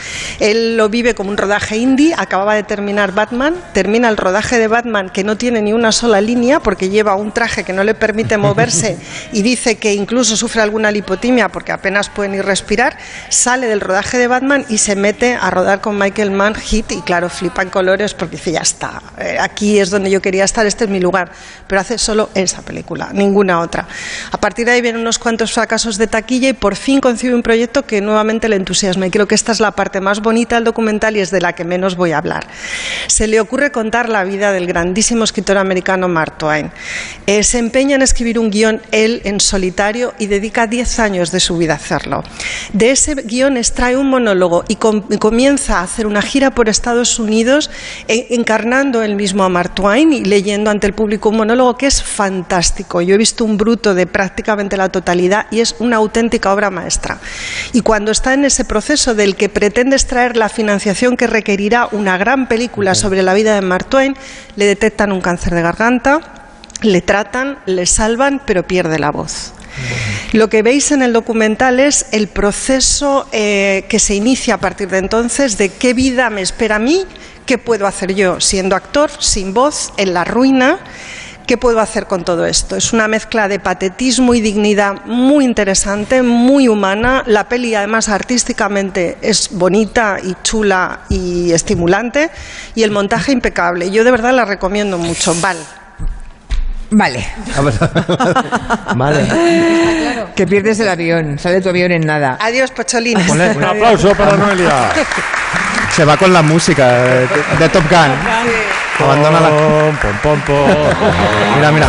Él lo vive como un rodaje indie, acababa de terminar Batman, termina el rodaje de Batman que no tiene ni una sola línea porque lleva un traje que no le permite moverse y dice que incluso sufre alguna lipotimia porque apenas puede ni respirar, sale del rodaje de Batman y se mete a rodar con Michael Mann Hit y claro, flipa en colores porque dice, ya está, eh, aquí es donde yo quería estar, este es mi lugar, pero hace solo esa película, ninguna otra. A partir de ahí vienen unos cuantos fracasos de taquilla y por fin concibe un proyecto que nuevamente le entusiasma y creo que esta es la parte más bonita del documental y es de la que menos voy a hablar. Se le ocurre contar la vida del grandísimo escritor americano Mark Twain. Eh, se empeña en escribir un guion él en solitario y dedica 10 años de su vida a hacerlo. De ese guion extrae un monólogo y, com- y comienza a hacer una gira por Estados Unidos eh, encarnando él mismo a Mark Twain y leyendo ante el público un monólogo que es fantástico. Yo he visto un bruto de prácticamente la totalidad y es una auténtica obra maestra. Y cuando está en ese proceso del que pretende extraer la financiación que requerirá una gran película sobre la vida de Mark Twain, le detectan un cáncer de garganta, le tratan, le salvan, pero pierde la voz. Lo que veis en el documental es el proceso eh, que se inicia a partir de entonces de qué vida me espera a mí, qué puedo hacer yo siendo actor, sin voz, en la ruina. ¿Qué puedo hacer con todo esto? Es una mezcla de patetismo y dignidad muy interesante, muy humana. La peli, además, artísticamente es bonita y chula y estimulante. Y el montaje impecable. Yo de verdad la recomiendo mucho. Val. Vale. Vale. Que pierdes el avión, sale tu avión en nada. Adiós, Pocholines. Un aplauso para Noelia. Se va con la música de, de Top Gun. Abandona la. Pom, pom, pom. Mira, mira.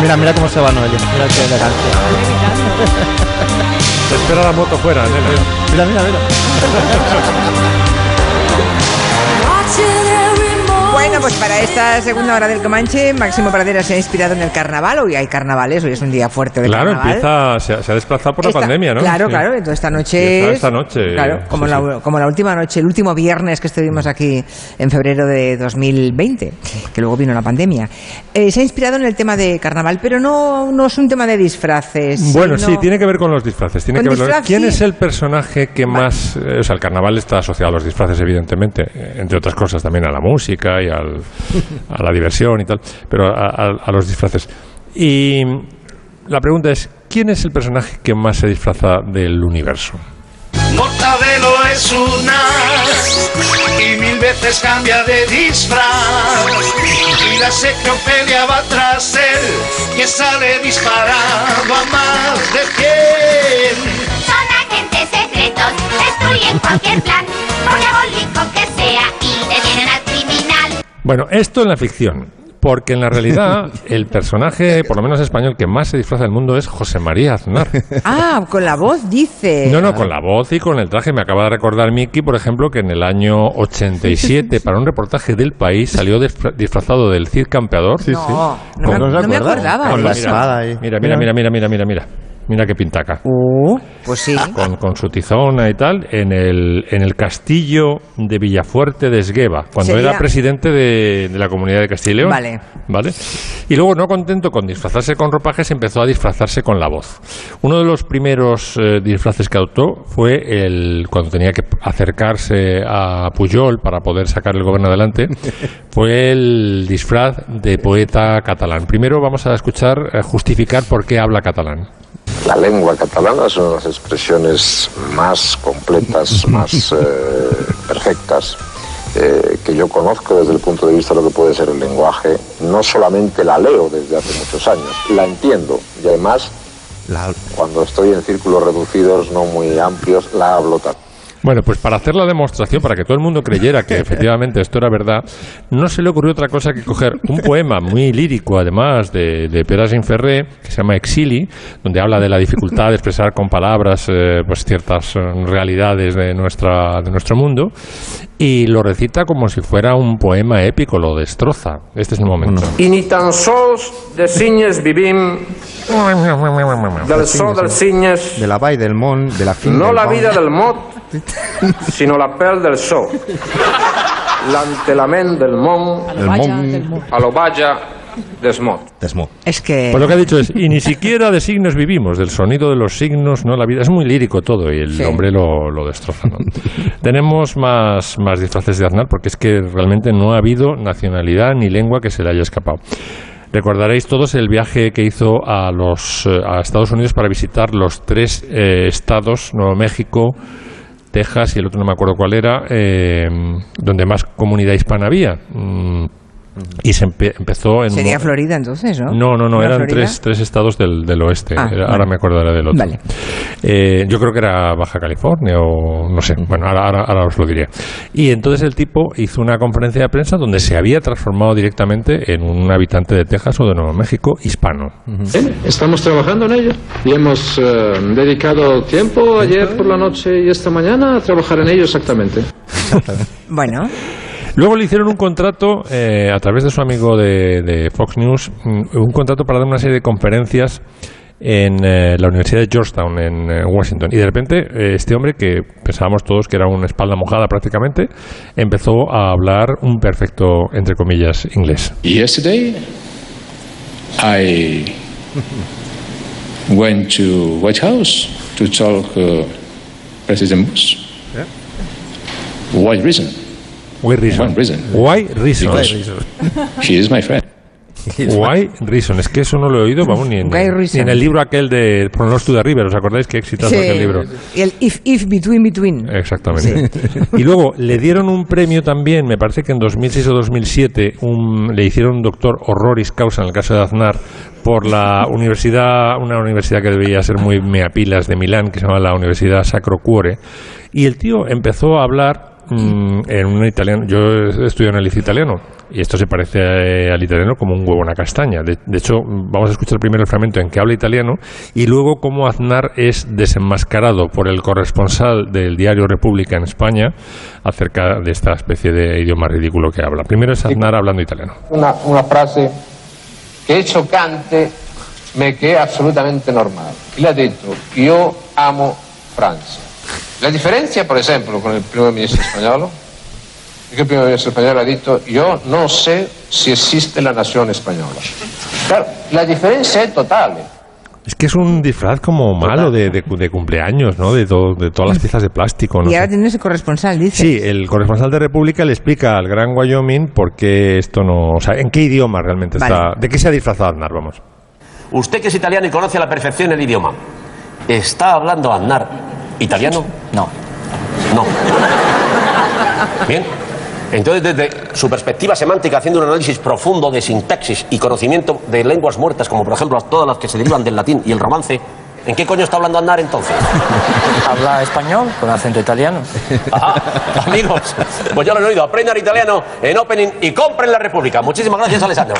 Mira, mira cómo se va Noelia. Mira qué elegancia. Te espera la moto fuera, nene. Mira, mira, mira. Pues para esta segunda hora del Comanche, Máximo Pradera se ha inspirado en el carnaval. Hoy hay carnavales, hoy es un día fuerte de Claro, carnaval. empieza, se, ha- se ha desplazado por Esta- la pandemia, ¿no? Claro, Sí. claro. Entonces esta noche. Esta noche, Claro, como, sí, la, sí. como la última noche, el último viernes que estuvimos aquí en febrero de 2020, que luego vino la pandemia. Eh, se ha inspirado en el tema de carnaval, pero no, no es un tema de disfraces. Bueno, sino- sí, tiene que ver con los disfraces. Tiene que ver disfraz, ¿Quién es el personaje que más... eh, o sea, el carnaval está asociado a los disfraces, evidentemente, eh, entre otras cosas también a la música y al- a la diversión y tal, pero a, a- a los disfraces. Y la pregunta es, ¿quién es el personaje que más se disfraza del universo? Mortadelo es un as y mil veces cambia de disfraz. Y la secropedia va tras él, que sale disparado a más de cien. Son agentes secretos, destruyen cualquier plan, por diabólico que sea, y detienen criminal. Bueno, esto en la ficción. Porque en la realidad, el personaje, por lo menos español, que más se disfraza del mundo es José María Aznar. Ah, con la voz dice. No, no, con la voz y con el traje. Me acaba de recordar Miki, por ejemplo, que en el año 87, para un reportaje del país, salió disfra- disfrazado del Cid Campeador. Sí, No, sí. no me- Con- no me acordaba. Con la espada ahí. Mira, mira, mira, mira, mira, mira, mira. Mira qué pintaca. pues sí. Con, con su tizona y tal, en el, en el castillo de Villafuerte de Esgueva, cuando Sería- era presidente de, de la comunidad de Castilla y León. Vale. ¿Vale? Y luego, no contento con disfrazarse con ropajes, empezó a disfrazarse con la voz. Uno de los primeros eh, disfraces que adoptó fue el cuando tenía que acercarse a Pujol para poder sacar el gobierno adelante, fue el disfraz de poeta catalán. Primero vamos a escuchar eh, justificar por qué habla catalán. La lengua catalana es una de las expresiones más completas, más eh, perfectas eh, que yo conozco desde el punto de vista de lo que puede ser el lenguaje. No solamente la leo desde hace muchos años, la entiendo y además cuando estoy en círculos reducidos, no muy amplios, la hablo también. Bueno, pues para hacer la demostración, para que todo el mundo creyera que efectivamente esto era verdad, no se le ocurrió otra cosa que coger un poema muy lírico, además, de, de Pere Ferré, que se llama Exili, donde habla de la dificultad de expresar con palabras eh, pues ciertas eh, realidades de, nuestra, de nuestro mundo, y lo recita como si fuera un poema épico, lo destroza. Este es el momento. I ni tan sols de cinyes vivim del so dels cinyes, De la vall del món, de la fin no del la vida del mot, sinó la pèl del so. L'entelament del món, El món a desmot. Es que. Pues lo que ha dicho es, y ni siquiera de signos vivimos, del sonido de los signos, no la vida. Es muy lírico todo y el Sí. hombre lo, lo destroza. ¿no? Tenemos más, más disfraces de Aznar porque es que realmente no ha habido nacionalidad ni lengua que se le haya escapado. Recordaréis todos el viaje que hizo a, los, eh, a Estados Unidos para visitar los tres eh, estados, Nuevo México, Texas y el otro no me acuerdo cuál era, eh, donde más comunidad hispana había. Mm, y se empe- empezó en... Sería Florida entonces, ¿no? no, no, no, ¿Era eran Florida? tres, tres estados del, del oeste. Ah, Era- vale. Ahora me acordaré del otro. Vale. Eh, yo creo que era Baja California o no sé. Bueno, ahora, ahora, ahora os lo diré. Y entonces el tipo hizo una conferencia de prensa donde se había transformado directamente en un habitante de Texas o de Nuevo México hispano. Estamos trabajando en ello y hemos eh, dedicado tiempo ayer por la noche y esta mañana a trabajar en ello exactamente. Bueno. Luego le hicieron un contrato eh, a través de su amigo de, de Fox News, mm, un contrato para dar una serie de conferencias en eh, la Universidad de Georgetown, en eh, Washington. Y de repente, eh, este hombre, que pensábamos todos que era una espalda mojada prácticamente, empezó a hablar un perfecto, entre comillas, inglés. Yesterday, I went to White House to talk uh, President Bush. Why reason? Why reason? One reason. Why reason? She is my friend. Why reason? Es que eso no lo he oído, vamos, ni en, ni el libro aquel de Pronos to the River. ¿Os acordáis qué exitoso Sí. aquel libro? Y el if, if, between, between. Exactamente. Y luego le dieron un premio también, me parece que en 2006 o 2007, un, le hicieron un doctor horroris causa en el caso de Aznar por la universidad, una universidad que debía ser muy meapilas de Milán, que se llama la Universidad Sacro Cuore. Y el tío empezó a hablar mm, en un italiano. Yo estudio liceo italiano y esto se parece eh, al italiano como un huevo en una castaña. De, hecho, vamos a escuchar primero el fragmento en que habla italiano y luego cómo Aznar es desenmascarado por el corresponsal del diario República en España acerca de esta especie de idioma ridículo que habla. Primero es Aznar hablando italiano. Una, frase che è choccante ma che è assolutamente normale. Lui ha detto io amo Francia. La differenza, per esempio, con il primo ministro spagnolo, è che il primo ministro spagnolo ha detto io non so se esiste la nazione spagnola. Claro, la differenza è totale. Es que es un disfraz como malo de, de- de cumpleaños, ¿no? De, todo- de todas las piezas de plástico. ¿no? Y ahora tienes el corresponsal, dice. Sí, el corresponsal de República le explica al Gran Wyoming por qué esto no... O sea, en qué idioma realmente está... ¿De qué se ha disfrazado Aznar? Vamos. Usted que es italiano y conoce a la perfección el idioma, ¿está hablando Aznar italiano? No. No. Bien. Entonces, desde su perspectiva semántica, haciendo un análisis profundo de sintaxis y conocimiento de lenguas muertas, como por ejemplo todas las que se derivan del latín y el romance, ¿en qué coño está hablando Aznar entonces? Habla español con acento italiano. Ajá, amigos, pues ya lo han oído. Aprendan italiano en Opening y compren la República. Muchísimas gracias, Alessandro.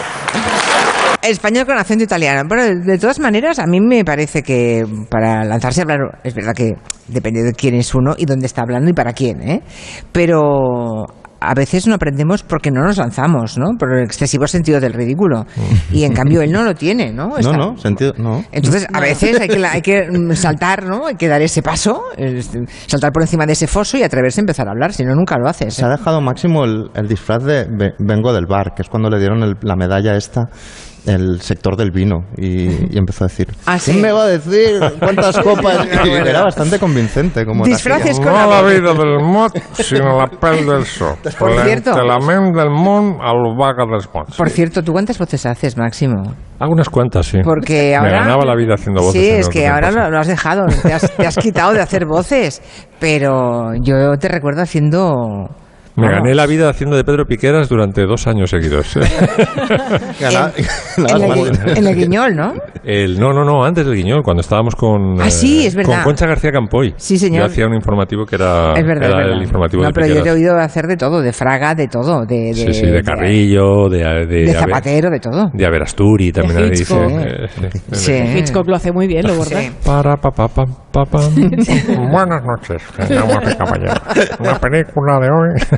Español con acento italiano. Pero de todas maneras, a mí me parece que para lanzarse a hablar, es verdad que depende de quién es uno y dónde está hablando y para quién, ¿eh? Pero a veces no aprendemos porque no nos lanzamos, ¿no? Por el excesivo sentido del ridículo. Y en cambio él no lo tiene, ¿no? No, Está- no, sentido, no. Entonces, a veces hay que, hay que saltar, ¿no? Hay que dar ese paso, saltar por encima de ese foso y atreverse a empezar a hablar, si no, nunca lo haces. Se ha dejado máximo el, el disfraz de Ve- Vengo del bar, que es cuando le dieron el- la medalla esta, el sector del vino, y, y empezó a decir, Ah, sí. ¿quién me va a decir cuántas copas? Y era bastante convincente. Como Disfraces con no la vida del mot, sino la pel del so. Por cierto. la ment del món al vaga mots. Por cierto, ¿tú cuántas voces haces, Máximo? Hago unas cuantas, sí. Porque ahora... Me ganaba la vida haciendo voces. Sí, es que ahora lo, lo has dejado, te has, te has quitado de hacer voces, pero yo te recuerdo haciendo... Me gané la vida haciendo de Pedro Piqueras durante dos años seguidos. Gana- En, el, en el guiñol, ¿no? El, no, no, no, antes del Guiñol, cuando estábamos con, Ah, sí, eh, es verdad. con Concha García Campoy. Sí, señor. Yo hacía un informativo que era, es verdad, era es verdad. el informativo no, de pero yo te he oído hacer de todo, de Fraga, de todo, de, de, sí, sí, de Carrillo, de, de, de Zapatero, de todo. de Averasturi también De dice. Hitchcock. eh, sí. Sí. Hitchcock lo hace muy bien, lo verdad. Para, pa, pa, pa, pa. Buenas noches, damas y caballeros. La película de hoy.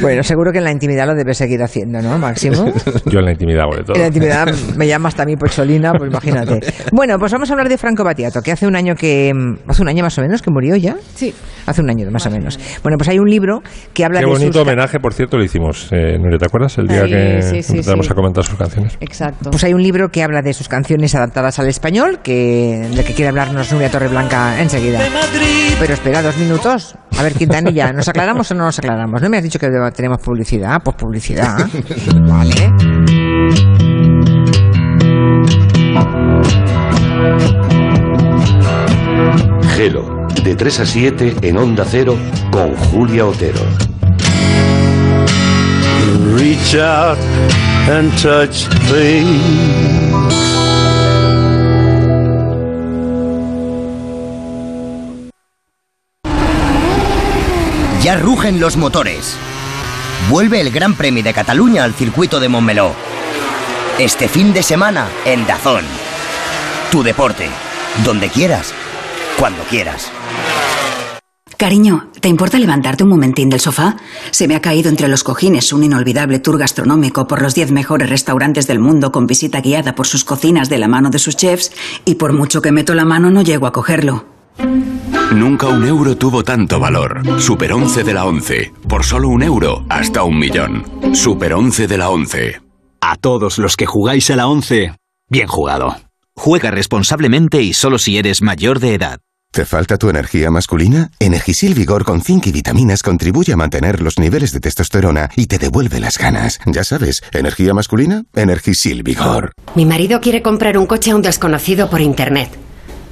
Bueno, seguro que en la intimidad lo debes seguir haciendo, ¿no, Máximo? Yo en la intimidad hago de todo. En la intimidad me llamas también Pocholina, pues imagínate. Bueno, pues vamos a hablar de Franco Battiato, que hace un año que mm, hace un año más o menos que murió ya. Sí. Hace un año más o menos. Bueno, pues hay un libro que habla Qué de bonito sus homenaje, por cierto, lo hicimos. Eh, Nuria, ¿te acuerdas? El día Sí, que sí, sí, empezamos sí. a comentar sus canciones. Exacto. Pues hay un libro que habla de sus canciones adaptadas al español, que de que quiere hablarnos Nuria Torreblanca enseguida. Pero espera dos minutos. A ver, Quintanilla, ¿nos aclaramos o no nos aclaramos? ¿No me has dicho que tenemos publicidad? Pues publicidad. vale. Gelo, de 3 a 7 en Onda Cero con Julia Otero. Reach out and touch things. Ya rugen los motores. Vuelve el Gran Premio de Cataluña al circuito de Montmeló. Este fin de semana en Dazón. Tu deporte, donde quieras, cuando quieras. Cariño, ¿te importa levantarte un momentín del sofá? Se me ha caído entre los cojines un inolvidable tour gastronómico por los 10 mejores restaurantes del mundo con visita guiada por sus cocinas de la mano de sus chefs y por mucho que meto la mano no llego a cogerlo. Nunca un euro tuvo tanto valor. Super 11 de la 11. Por solo un euro, hasta un millón. Super 11 de la 11. A todos los que jugáis a la 11, bien jugado. Juega responsablemente y solo si eres mayor de edad. ¿Te falta tu energía masculina? Energisil Vigor con zinc y vitaminas contribuye a mantener los niveles de testosterona y te devuelve las ganas. Ya sabes, energía masculina, Energisil Vigor. Mi marido quiere comprar un coche a un desconocido por internet.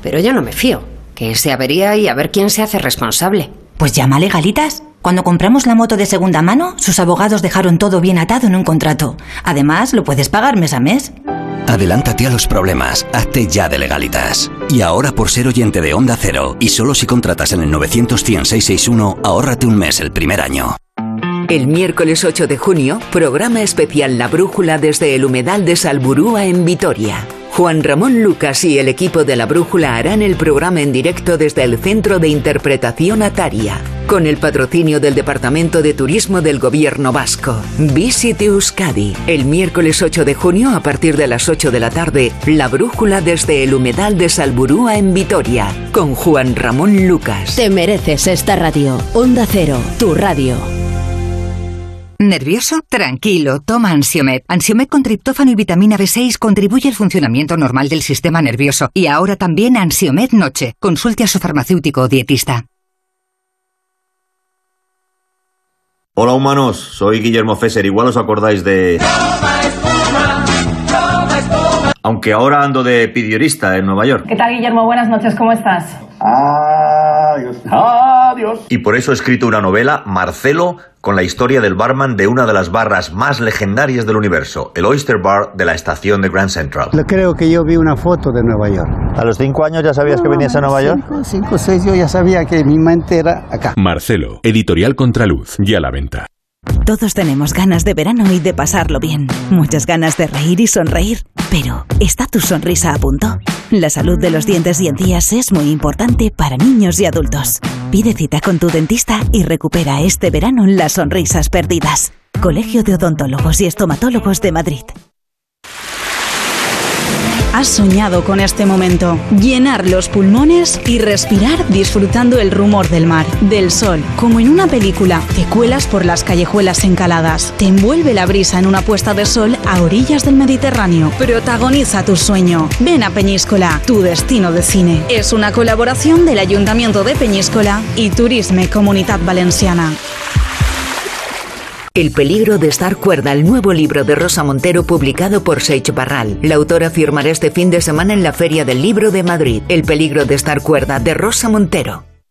Pero yo no me fío. Que se avería y a ver quién se hace responsable. Pues llama a Legalitas. Cuando compramos la moto de segunda mano, sus abogados dejaron todo bien atado en un contrato. Además, lo puedes pagar mes a mes. Adelántate a los problemas. Hazte ya de legalitas. Y ahora por ser oyente de Onda Cero y solo si contratas en el 900 ahórrate un mes el primer año. El miércoles 8 de junio, programa especial La Brújula desde el humedal de Salburúa en Vitoria. Juan Ramón Lucas y el equipo de La Brújula harán el programa en directo desde el Centro de Interpretación Ataria, con el patrocinio del Departamento de Turismo del Gobierno Vasco. Visite Euskadi. El miércoles 8 de junio, a partir de las 8 de la tarde, La Brújula desde el humedal de Salburúa en Vitoria, con Juan Ramón Lucas. Te mereces esta radio. Onda Cero, tu radio. ¿Nervioso? Tranquilo, toma Ansiomed. Ansiomed con triptófano y vitamina B6 contribuye al funcionamiento normal del sistema nervioso. Y ahora también Ansiomed Noche. Consulte a su farmacéutico o dietista. Hola humanos, soy Guillermo Fesser. Igual os acordáis de... Aunque ahora ando de pidiorista en Nueva York. ¿Qué tal, Guillermo? Buenas noches, ¿cómo estás? Adiós. Adiós. Y por eso he escrito una novela, Marcelo, con la historia del barman de una de las barras más legendarias del universo, el Oyster Bar de la estación de Grand Central. Yo creo que yo vi una foto de Nueva York. ¿A los cinco años ya sabías que venías a Nueva York? Cinco, cinco, seis, yo ya sabía que mi mente era acá. Marcelo, editorial Contraluz, ya a la venta. Todos tenemos ganas de verano y de pasarlo bien. Muchas ganas de reír y sonreír. Pero, ¿está tu sonrisa a punto? La salud de los dientes y encías es muy importante para niños y adultos. Pide cita con tu dentista y recupera este verano las sonrisas perdidas. Colegio de Odontólogos y Estomatólogos de Madrid. Has soñado con este momento, llenar los pulmones y respirar disfrutando el rumor del mar, del sol, como en una película. Te cuelas por las callejuelas encaladas, te envuelve la brisa en una puesta de sol a orillas del Mediterráneo. Protagoniza tu sueño. Ven a Peñíscola, tu destino de cine. Es una colaboración del Ayuntamiento de Peñíscola y Turisme Comunitat Valenciana. El peligro de estar cuerda, el nuevo libro de Rosa Montero publicado por Seix Barral. La autora firmará este fin de semana en la Feria del Libro de Madrid. El peligro de estar cuerda de Rosa Montero.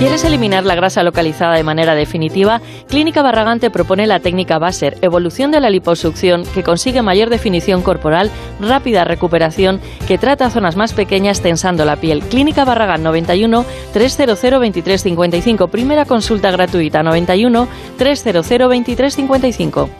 ¿Quieres eliminar la grasa localizada de manera definitiva? Clínica Barragán te propone la técnica Baser, evolución de la liposucción que consigue mayor definición corporal, rápida recuperación, que trata zonas más pequeñas tensando la piel. Clínica Barragán 91 300 2355. Primera consulta gratuita 91 300 2355.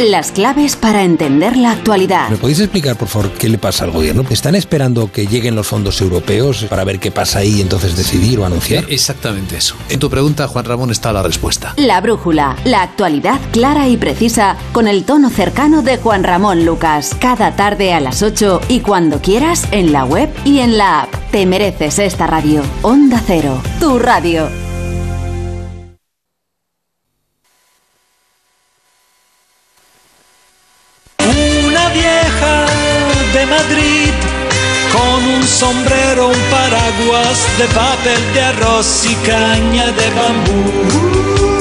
Las claves para entender la actualidad. ¿Me podéis explicar, por favor, qué le pasa al gobierno? ¿Están esperando que lleguen los fondos europeos para ver qué pasa ahí y entonces decidir o anunciar? Exactamente eso. En tu pregunta, Juan Ramón, está la respuesta. La brújula, la actualidad clara y precisa con el tono cercano de Juan Ramón Lucas. Cada tarde a las 8 y cuando quieras en la web y en la app. Te mereces esta radio. Onda Cero, tu radio. Vieja de Madrid con un sombrero, un paraguas de papel de arroz y caña de bambú.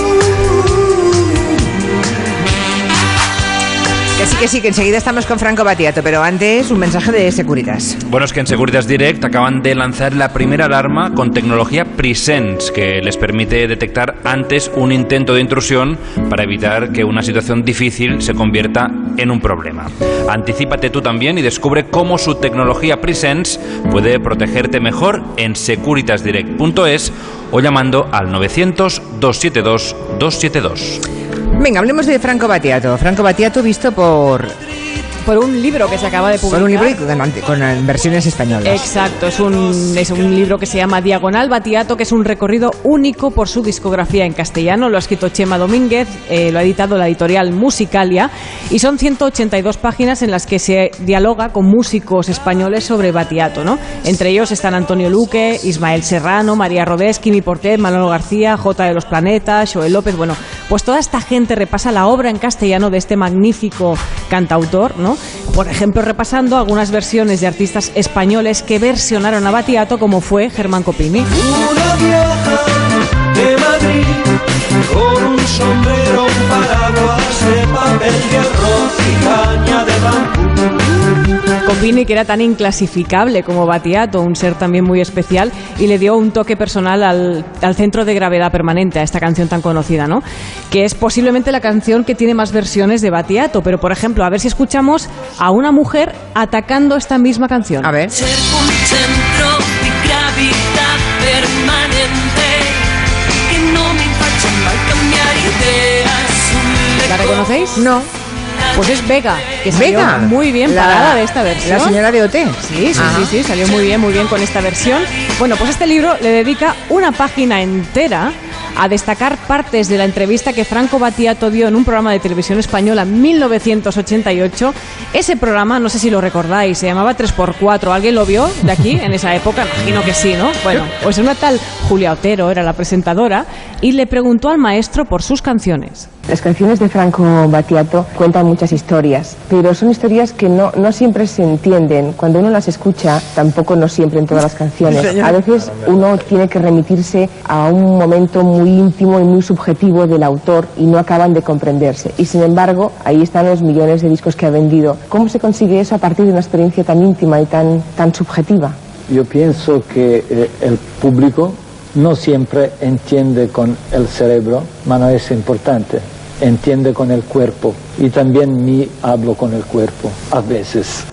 Que sí, que sí, que enseguida estamos con Franco Batiato, pero antes un mensaje de Securitas. Bueno, es que en Securitas Direct acaban de lanzar la primera alarma con tecnología Presence, que les permite detectar antes un intento de intrusión para evitar que una situación difícil se convierta en un problema. Anticípate tú también y descubre cómo su tecnología Presence puede protegerte mejor en securitasdirect.es o llamando al 900-272-272. Venga, hablemos de Franco Batiato. Franco Batiato visto por por un libro que se acaba de publicar. Por un libro y con, con versiones españolas. Exacto, es un, es un libro que se llama Diagonal Batiato, que es un recorrido único por su discografía en castellano. Lo ha escrito Chema Domínguez, eh, lo ha editado la editorial Musicalia y son 182 páginas en las que se dialoga con músicos españoles sobre Batiato. ¿no? Entre ellos están Antonio Luque, Ismael Serrano, María Rodés, Kimi Portet, Manolo García, J. de los Planetas, Joel López. Bueno, pues toda esta gente repasa la obra en castellano de este magnífico cantautor, ¿no? Por ejemplo, repasando algunas versiones de artistas españoles que versionaron a Batiato, como fue Germán Copini. Una vieja de Madrid con un sombrero, paraguas de papel de arroz y caña de bambú. Copini, que era tan inclasificable como Batiato, un ser también muy especial, y le dio un toque personal al, al, centro de gravedad permanente a esta canción tan conocida, ¿no? Que es posiblemente la canción que tiene más versiones de Batiato, pero por ejemplo, a ver si escuchamos a una mujer atacando esta misma canción. A ver. Ser un centro de gravedad permanente que no me faccia mal cambiar ideas. ¿La reconocéis? No. Pues es Vega, que salió Vega, muy bien la- parada de esta versión. La señora de OT. Sí, sí, Ah. sí, sí, salió muy bien, muy bien con esta versión. Bueno, pues este libro le dedica una página entera a destacar partes de la entrevista que Franco Battiato dio en un programa de televisión española en 1988. Ese programa, no sé si lo recordáis, se llamaba 3x4. ¿Alguien lo vio de aquí en esa época? Imagino que sí, ¿no? Bueno, pues una tal Julia Otero era la presentadora y le preguntó al maestro por sus canciones. Las canciones de Franco Battiato cuentan muchas historias, pero son historias que no, no siempre se entienden. Cuando uno las escucha, tampoco no siempre en todas las canciones. A veces uno tiene que remitirse a un momento muy íntimo y muy subjetivo del autor y no acaban de comprenderse. Y sin embargo, ahí están los millones de discos que ha vendido. ¿Cómo se consigue eso a partir de una experiencia tan íntima y tan, tan subjetiva? Yo pienso que eh, el público no siempre entiende con el cerebro, pero no es importante. Entiende con el cuerpo y también mi hablo con el cuerpo a veces.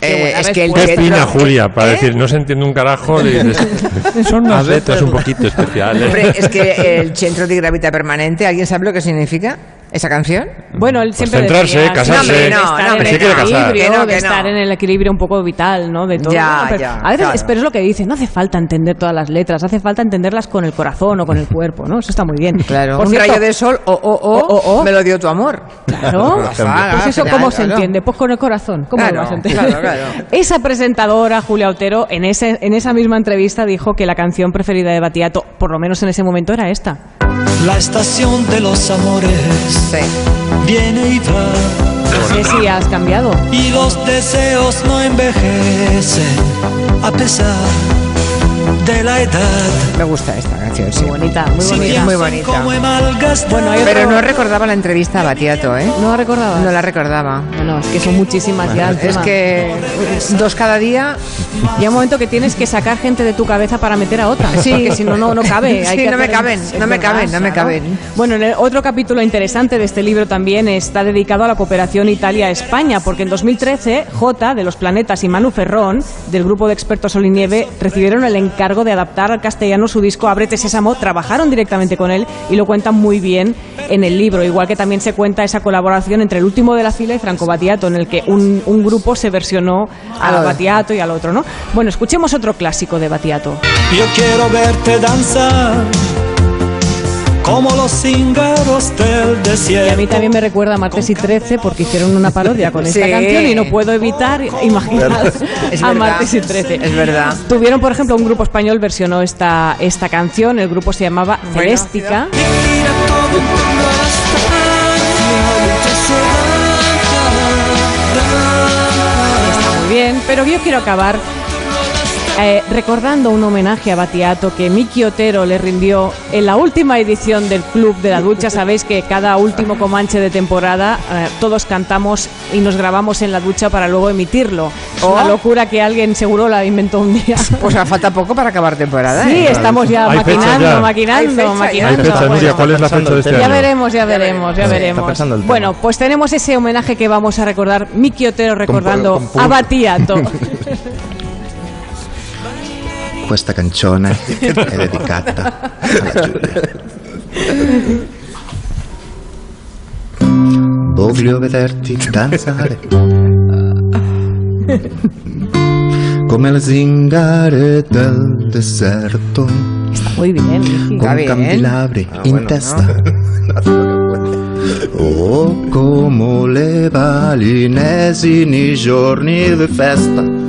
Eh, es que el Qué fina Julia, para ¿Eh? decir, no se entiende un carajo. dices, son unas letras un poquito especiales. Hombre, es que el centro de gravedad permanente, ¿alguien sabe lo que significa esa canción? Bueno, él siempre centrarse, decía, casarse. sí, de No, estar no, en el se quiere casar. equilibrio, Que no, de que estar no. en el equilibrio un poco vital, ¿no? De todo. Ya, ¿no? Pero ya, a veces, claro. pero es lo que dice, no hace falta entender todas las letras, hace falta entenderlas con el corazón o con el cuerpo, ¿no? Eso está muy bien. Claro, Por un cierto, rayo de sol, o oh, oh, oh, me lo dio tu amor. Claro, pues eso cómo se entiende, pues con el corazón, ¿cómo Claro, lo vas a entender? claro, claro. Esa presentadora, Julia Otero, en, ese, en esa misma entrevista dijo que la canción preferida de Batiato, por lo menos en ese momento, era esta. La estación de los amores viene y va. No sé si has cambiado. Y los deseos no envejecen a pesar de la edad. Me gusta esta canción, sí. Muy bonita, muy bonita. piensan Muy bonita. Bueno, hay Pero no recordaba la entrevista a Batiato, ¿eh? ¿No la recordabas? No la recordaba. Bueno, es que son muchísimas ya. es encima. que dos cada día. Llega un momento que tienes que sacar gente de tu cabeza para meter a otra. Sí. Porque si no, no, no cabe. Hay Sí, que no me caben, es no me verdad, caben, no me claro. caben. Bueno, en el otro capítulo interesante de este libro también está dedicado a la cooperación Italia-España, porque en 2013 J de los Planetas y Manu Ferrón, del grupo de expertos Sol y Nieve, recibieron el encargo de adaptar al castellano su disco Ábrete Sésamo, trabajaron directamente con él y lo cuentan muy bien en el libro, igual que también se cuenta esa colaboración entre el último de la fila y Franco Battiato, en el que un, un grupo se versionó a. Battiato y al otro, ¿no? Bueno, escuchemos otro clásico de Battiato. Yo quiero verte danzar como los cíngaros del Y a desierto. mí también me recuerda a Martes y 13 porque hicieron una parodia con esta Sí. canción y no puedo evitar imaginar Es a verdad. Martes y 13. Es verdad. Tuvieron, por ejemplo, un grupo español versionó esta, esta canción, el grupo se llamaba Celéstica. Está muy bien, pero yo quiero acabar eh, recordando un homenaje a Batiato que Miki Otero le rindió en la última edición del Club de la Ducha. Sabéis que cada último Comanche de temporada eh, todos cantamos y nos grabamos en la ducha para luego emitirlo. Es una Oh. locura que alguien seguro la inventó un día. Pues falta poco para acabar temporada. Sí, ¿eh? estamos ya Hay maquinando, ya. Maquinando, maquinando. Hay fecha, Bueno, Nuria, ¿cuál es la fecha de este ya año? veremos, ya veremos, ya veremos. Bueno, pues tenemos ese homenaje que vamos a recordar, Miki Otero recordando con pu- a Batiato. Questa canzone è dedicata alla Giulia. Voglio vederti danzare come le zingare del deserto. Muy bien. Con candelabri in testa. Oh, come le balinesi nei giorni di festa.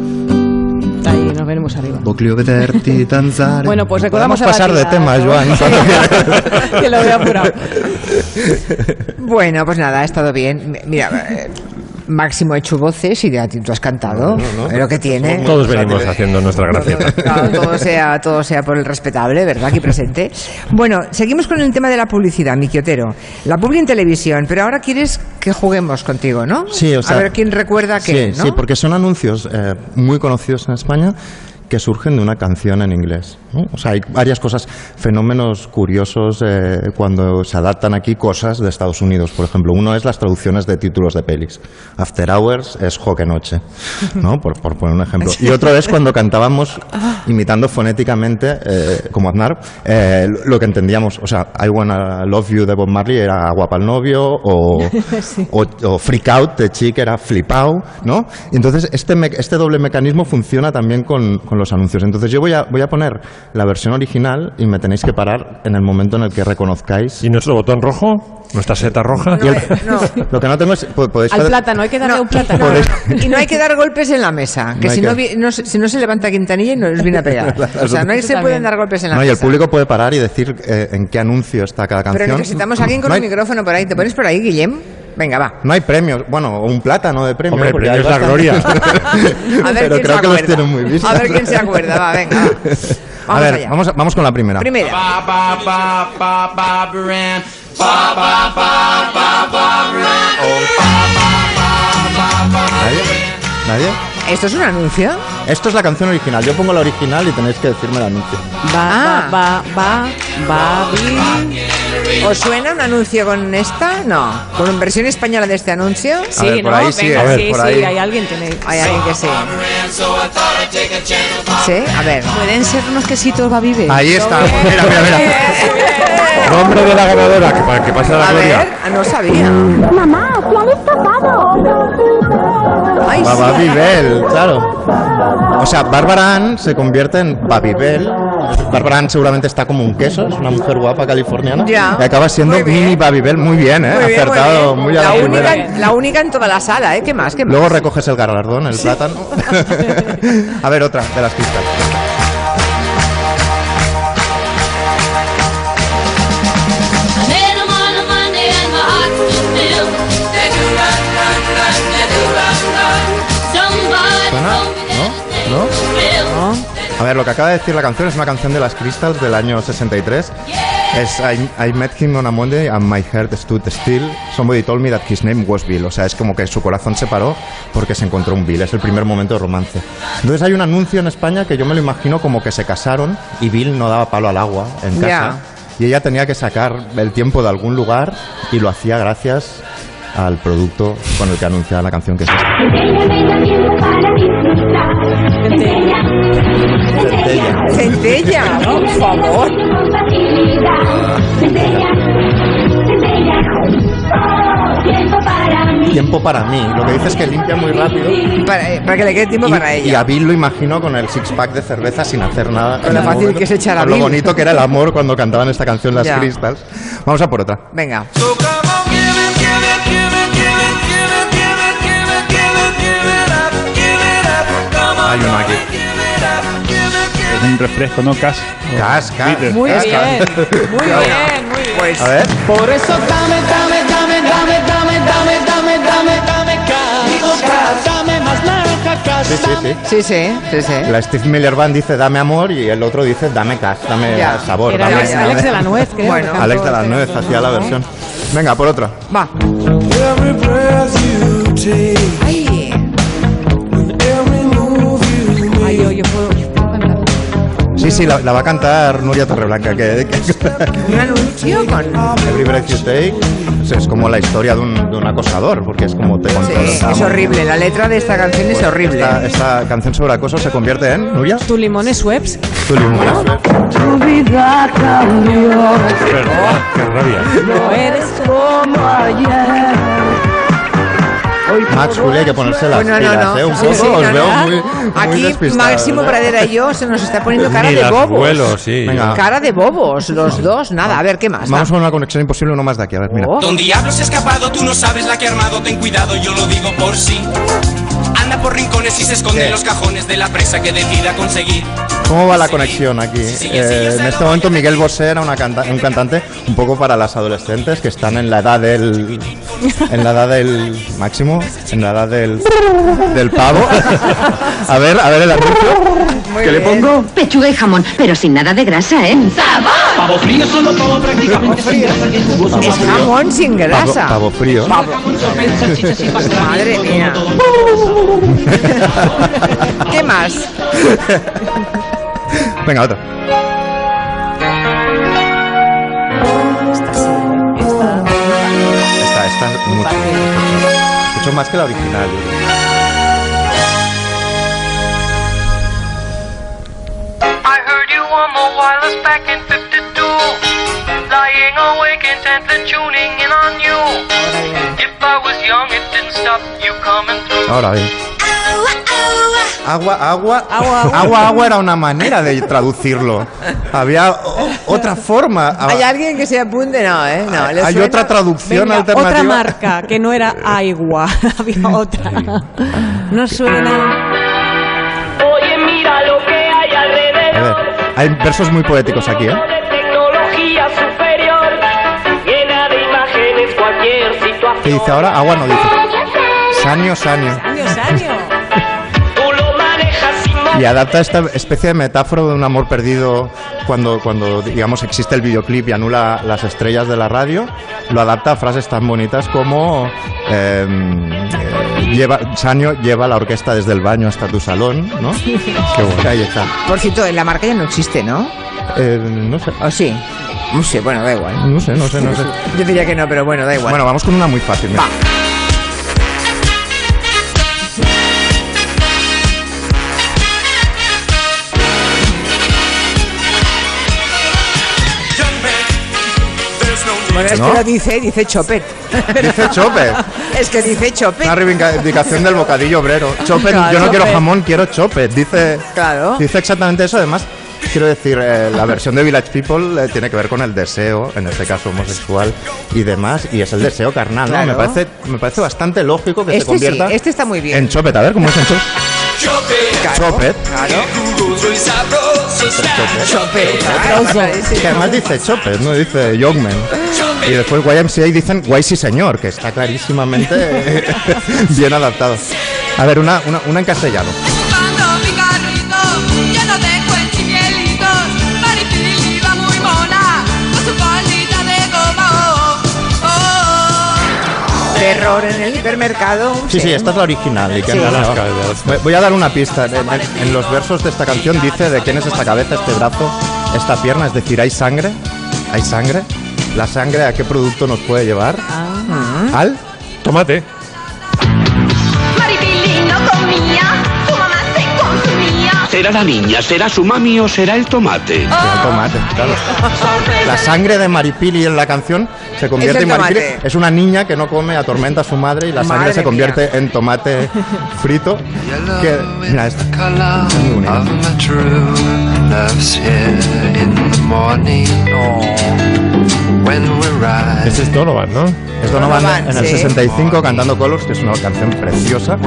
nos veremos arriba. bueno, pues recordamos a pasar de tema, ¿eh? Joan. que lo voy a apurar. Bueno, pues nada, ha estado bien. Mira, eh, Máximo ha hecho voces y ya tú has cantado. Es lo que tiene. Todos venimos haciendo nuestra gracieta. Claro, todo sea, todo sea por el respetable, ¿verdad? Aquí presente. Bueno, seguimos con el tema de la publicidad, Miki Otero. La publi en televisión, pero ahora quieres que juguemos contigo, ¿no? Sí, o sea, A ver quién recuerda qué, sí, ¿no? sí, porque son anuncios eh, muy conocidos en España que surgen de una canción en inglés. ¿no? O sea, hay varias cosas, fenómenos curiosos eh, cuando se adaptan aquí cosas de Estados Unidos. Por ejemplo, uno es las traducciones de títulos de pelis. After Hours es Joque Noche, ¿no? Por, por poner un ejemplo. Y otro es cuando cantábamos imitando fonéticamente, eh, como Aznar, eh, lo que entendíamos. O sea, I Wanna Love You de Bob Marley era Guapa el novio o, o, o Freak Out de Chic era Flip Out, ¿no? Entonces este, este doble mecanismo funciona también con, con los anuncios. Entonces yo voy a, voy a poner la versión original y me tenéis que parar en el momento en el que reconozcáis. ¿Y nuestro botón rojo? ¿Nuestra seta roja? Y el- Lo que no tengo es... po- podéis Al hacer- plátano, hay que darle un plátano. Podéis- Y no hay que dar golpes en la mesa, que No hay si, que- no, vi- no se- si no se levanta Quintanilla y nos viene a pegar. O sea, no hay- se pueden dar golpes en la No, y el público puede parar y decir eh, en qué anuncio está cada canción. Pero necesitamos a alguien con no un hay, micrófono por ahí. ¿Te pones por ahí, Guillem? Venga, va. no hay premios. Bueno, o un plátano de premios. Hombre, porque premios la bastante. A ver Pero quién creo se que los acuerda. tienen muy vistos. A ver quién se acuerda, va, venga. va. a Vamos ver, allá. vamos, vamos con la primera. Primera. ¿Nadie? ¿Nadie? ¿Esto es un anuncio? Esto es la canción original. Yo pongo la original y tenéis que decirme el anuncio. Va, va, va, va, vi. ¿Os suena un anuncio con esta? No. ¿Con versión española de este anuncio? Sí, ver, por ¿no? ahí sí, Venga, a ver, sí, por sí, ahí. hay alguien que Hay alguien que sí. Sí, a ver. ¿Pueden ser unos quesitos Babibe? Ahí está. Mira, mira, mira. Nombre de la ganadora, que, pa- que pase la A gloria. ver, ah, no sabía. Mamá, se han escapado. Ay, Va- sí. Babybel, claro. O sea, Bárbara Ann se convierte en Babybel. Bárbara Ann seguramente está como un queso, es una mujer guapa californiana. Ya. Y acaba siendo bien. mini Babybel. Muy bien, ¿eh? Muy bien, muy Acertado, bien. muy, a la, única, la única en toda la sala, ¿eh? ¿Qué más? ¿Qué más? Luego recoges el galardón, el plátano. a ver, otra de las pistas. Ver, lo que acaba de decir la canción es una canción de las Crystals del año 63. Es I, I met him on a Monday and my heart stood still. Somebody told me that his name was Bill. O sea, es como que su corazón se paró porque se encontró un Bill. Es el primer momento de romance. Entonces hay un anuncio en España que yo me lo imagino como que se casaron y Bill no daba palo al agua en casa. Ya. Y ella tenía que sacar el tiempo de algún lugar y lo hacía gracias al producto con el que anunciaba la canción que es esta. Centella. Centella, por favor. Tiempo para mí. Lo que dice es que limpia muy rápido. Para, eh, para que le quede tiempo Y, para y ella. a Bill lo imagino con el six pack de cerveza sin hacer nada. Con lo fácil momento- que es echar a con lo Bill. bonito que era el amor cuando cantaban esta canción las Ya. Crystals. Vamos a por otra. Venga. Hay uno aquí. Es un refresco, ¿no? Cas. Cas, cas. Muy Cas, bien, cas. muy bien, muy bien. Pues A ver. Por eso dame, dame, dame, dame, dame, dame, dame, dame, dame cas. Dame más naranja, cas. Sí, sí, sí. Sí, sí, sí, sí. La Steve Miller Band dice dame amor y el otro dice dame cas, dame Ya. sabor. Era dame, Alex, dame- Alex de la Nuez, creo. Bueno. que Alex de la este Nuez hacía la versión. Venga, por otra. Va. Ay, Sí, sí, la, la va a cantar Nuria Torreblanca. Que, que- Un anuncio con. Every Breath You Take es, es como la historia de un, de un acosador, porque es como te Sí, es horrible. La letra de esta canción es Pues horrible. Esta, esta canción sobre acoso se convierte en Nuria. Tu limón es Webs. Tu limón. Tu vida cambió. Es verdad, qué rabia. No eres Como ayer. Max, Julia, hay que ponerse las Bueno, no, pilas, no. ¿eh? Un Sí, poco, sí, os no, veo no. muy, muy Aquí Máximo ¿eh? Pradera y yo se nos está poniendo cara Ni de bobos. vuelos, sí. Venga. Cara de bobos, los dos. Nada, a ver, ¿qué más? Vamos Va. con una conexión imposible, uno más de aquí, a ver, mira. Oh. Don Diablo se ha escapado, tú no sabes la que ha armado, ten cuidado, yo lo digo por sí. Anda por rincones y se esconde ¿Qué? en los cajones de la presa que decida conseguir. ¿Cómo va la conexión aquí? Eh, en este momento Miguel Bosé era una canta- un cantante un poco para las adolescentes que están en la edad del en la edad del máximo, en la edad del del pavo. A ver, a ver el anuncio. ¿Qué le pongo? Pechuga y jamón, pero sin nada de grasa, ¿eh? Pavo frío solo todo prácticamente sin grasa Es jamón sin Pavo, grasa. pavo frío. Madre mía. ¿Qué más? Venga, otra. Esta, esta es mucho. Mucho más que la original. yo creo. I heard you on the wireless back in 52. Lying awake intently tuning in on you. If I was young, it didn't stop you coming through. Ahora bien. Agua, agua, agua, agua, era una manera de traducirlo. Había o- otra forma. ¿Hay alguien que se apunte? No, ¿eh? No, ¿le Hay suena? otra traducción Venga, alternativa. otra marca que no era agua, había otra. No suena. Oye, mira lo que hay A alrededor. ver, hay versos muy poéticos aquí, ¿eh? De tecnología superior. Llena de imágenes cualquier ¿Qué dice ahora? Agua no dice. Sanio, sanio. Años, años. Y adapta esta especie de metáfora de un amor perdido cuando, cuando digamos, existe el videoclip y anula las estrellas de la radio. Lo adapta a frases tan bonitas como eh, eh, lleva, Sanio lleva la orquesta desde el baño hasta tu salón, ¿no? Qué bueno. Ahí está. Por cierto, la marca ya no existe, ¿no? Eh, no sé. ¿O sí? No sé, bueno, da igual. No sé, no sé, no sé. Yo diría que no, pero bueno, da igual. Bueno, vamos con una muy fácil. Bueno, es ¿No? que lo dice, dice Chopet. Dice Chopet. Es que dice Chopet. Una reivindicación del bocadillo obrero. Chopet, Claro, yo no quiero Chopet. jamón, quiero chopet. Dice, Claro. dice exactamente eso. Además, quiero decir, eh, la versión de Village People eh, tiene que ver con el deseo, en este caso homosexual y demás, y es el deseo carnal. ¿no? Claro. Me, parece, me parece bastante lógico que se Este sí, convierta este está muy bien. en chopet. A ver, ¿cómo es en chopet? Chopet. Claro. Chopet. Chopet. Que además dice Chopet, no dice Youngman. Y después YMCA dicen Guay sí señor, que está clarísimamente bien adaptado. A ver, una, una, una en castellano. Terror en el hipermercado. Sí, sí, esta es la original. y que Sí. no-. Voy- Voy a dar una pista. En, en- en los versos de esta canción dice de quién es esta cabeza, este brazo, esta pierna. Es decir, hay sangre. Hay sangre. La sangre, ¿a qué producto nos puede llevar? Ah. ¿Al? Tomate. Maripili no comía, su mamá se consumía. ¿Será la niña, será su mami o será el tomate? El tomate, claro. La sangre de Maripili en la canción se convierte en Maripili. tomate. Es una niña que no come, atormenta a su madre y la sangre Madre se convierte en tomate frito. Que, mira, esta. Es muy bonita. Ese es Donovan, ¿no? Es Donovan Donovan, en el sí. 65 cantando Colors, que es una canción preciosa.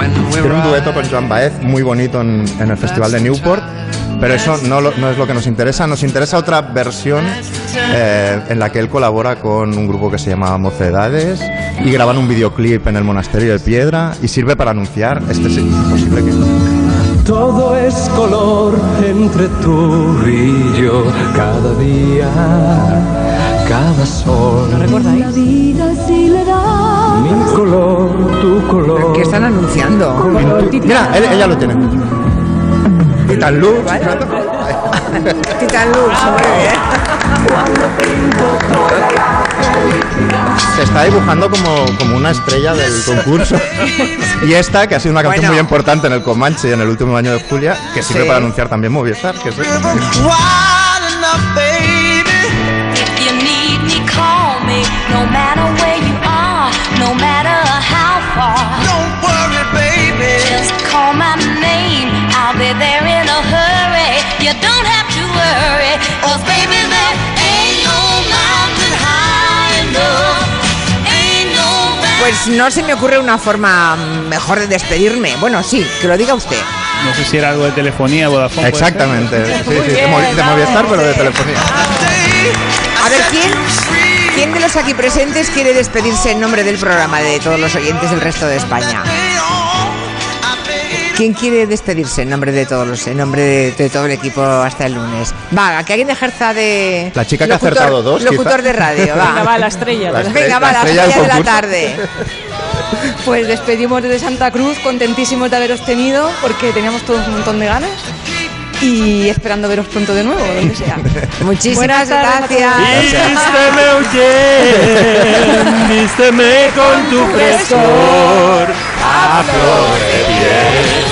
Tiene un dueto con Joan Baez muy bonito en, en el Festival de Newport. Pero eso no, lo- no es lo que nos interesa. Nos interesa otra versión eh, en la que él colabora con un grupo que se llama Mocedades y graban un videoclip en el Monasterio de Piedra y sirve para anunciar este es imposible que Todo es color entre tú y yo, cada día, cada sol. ¿Lo recordáis? Mi color, tu color. ¿Qué están anunciando? Mira, él- ella lo tiene. Titan Lux. Titan Lux, muy bien. Se está dibujando como, como una estrella del concurso. Y esta, que ha sido una canción Bueno. muy importante en el Comanche en el último año de Julia, que sirve Sí. para anunciar también Movistar. Que es Pues no se me ocurre una forma mejor de despedirme. Bueno, sí, que lo diga usted. No sé si era algo de telefonía, Vodafone. Exactamente. De, Movistar, pero de. A ver, ¿quién de los aquí presentes quiere despedirse en nombre del programa de todos los oyentes del resto de España? ¿Quién quiere despedirse en nombre de todos los, en nombre de, de todo el equipo hasta el lunes? Va, que alguien ejerza de La chica que ha acertado dos, Locutor quizá. de radio, va. Venga, va, la estrella. La Venga, estrella- va, la estrella de la tarde. Pues despedimos desde Santa Cruz, contentísimos de haberos tenido, porque teníamos todos un montón de ganas. Y esperando veros pronto de nuevo, donde sea. Muchísimas gracias. Vísteme, vísteme con tu frescor. A flor de piel.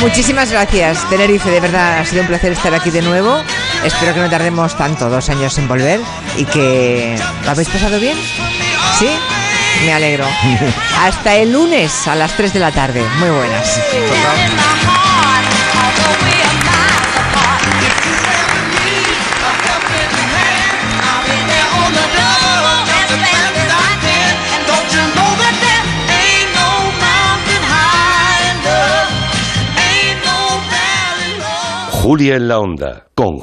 Muchísimas gracias, Tenerife, de verdad ha sido un placer estar aquí de nuevo. Espero que no tardemos tanto, dos años en volver y que lo habéis pasado bien. ¿Sí? Me alegro. Hasta el lunes a las 3 de la tarde. Muy buenas. Julia en la onda, con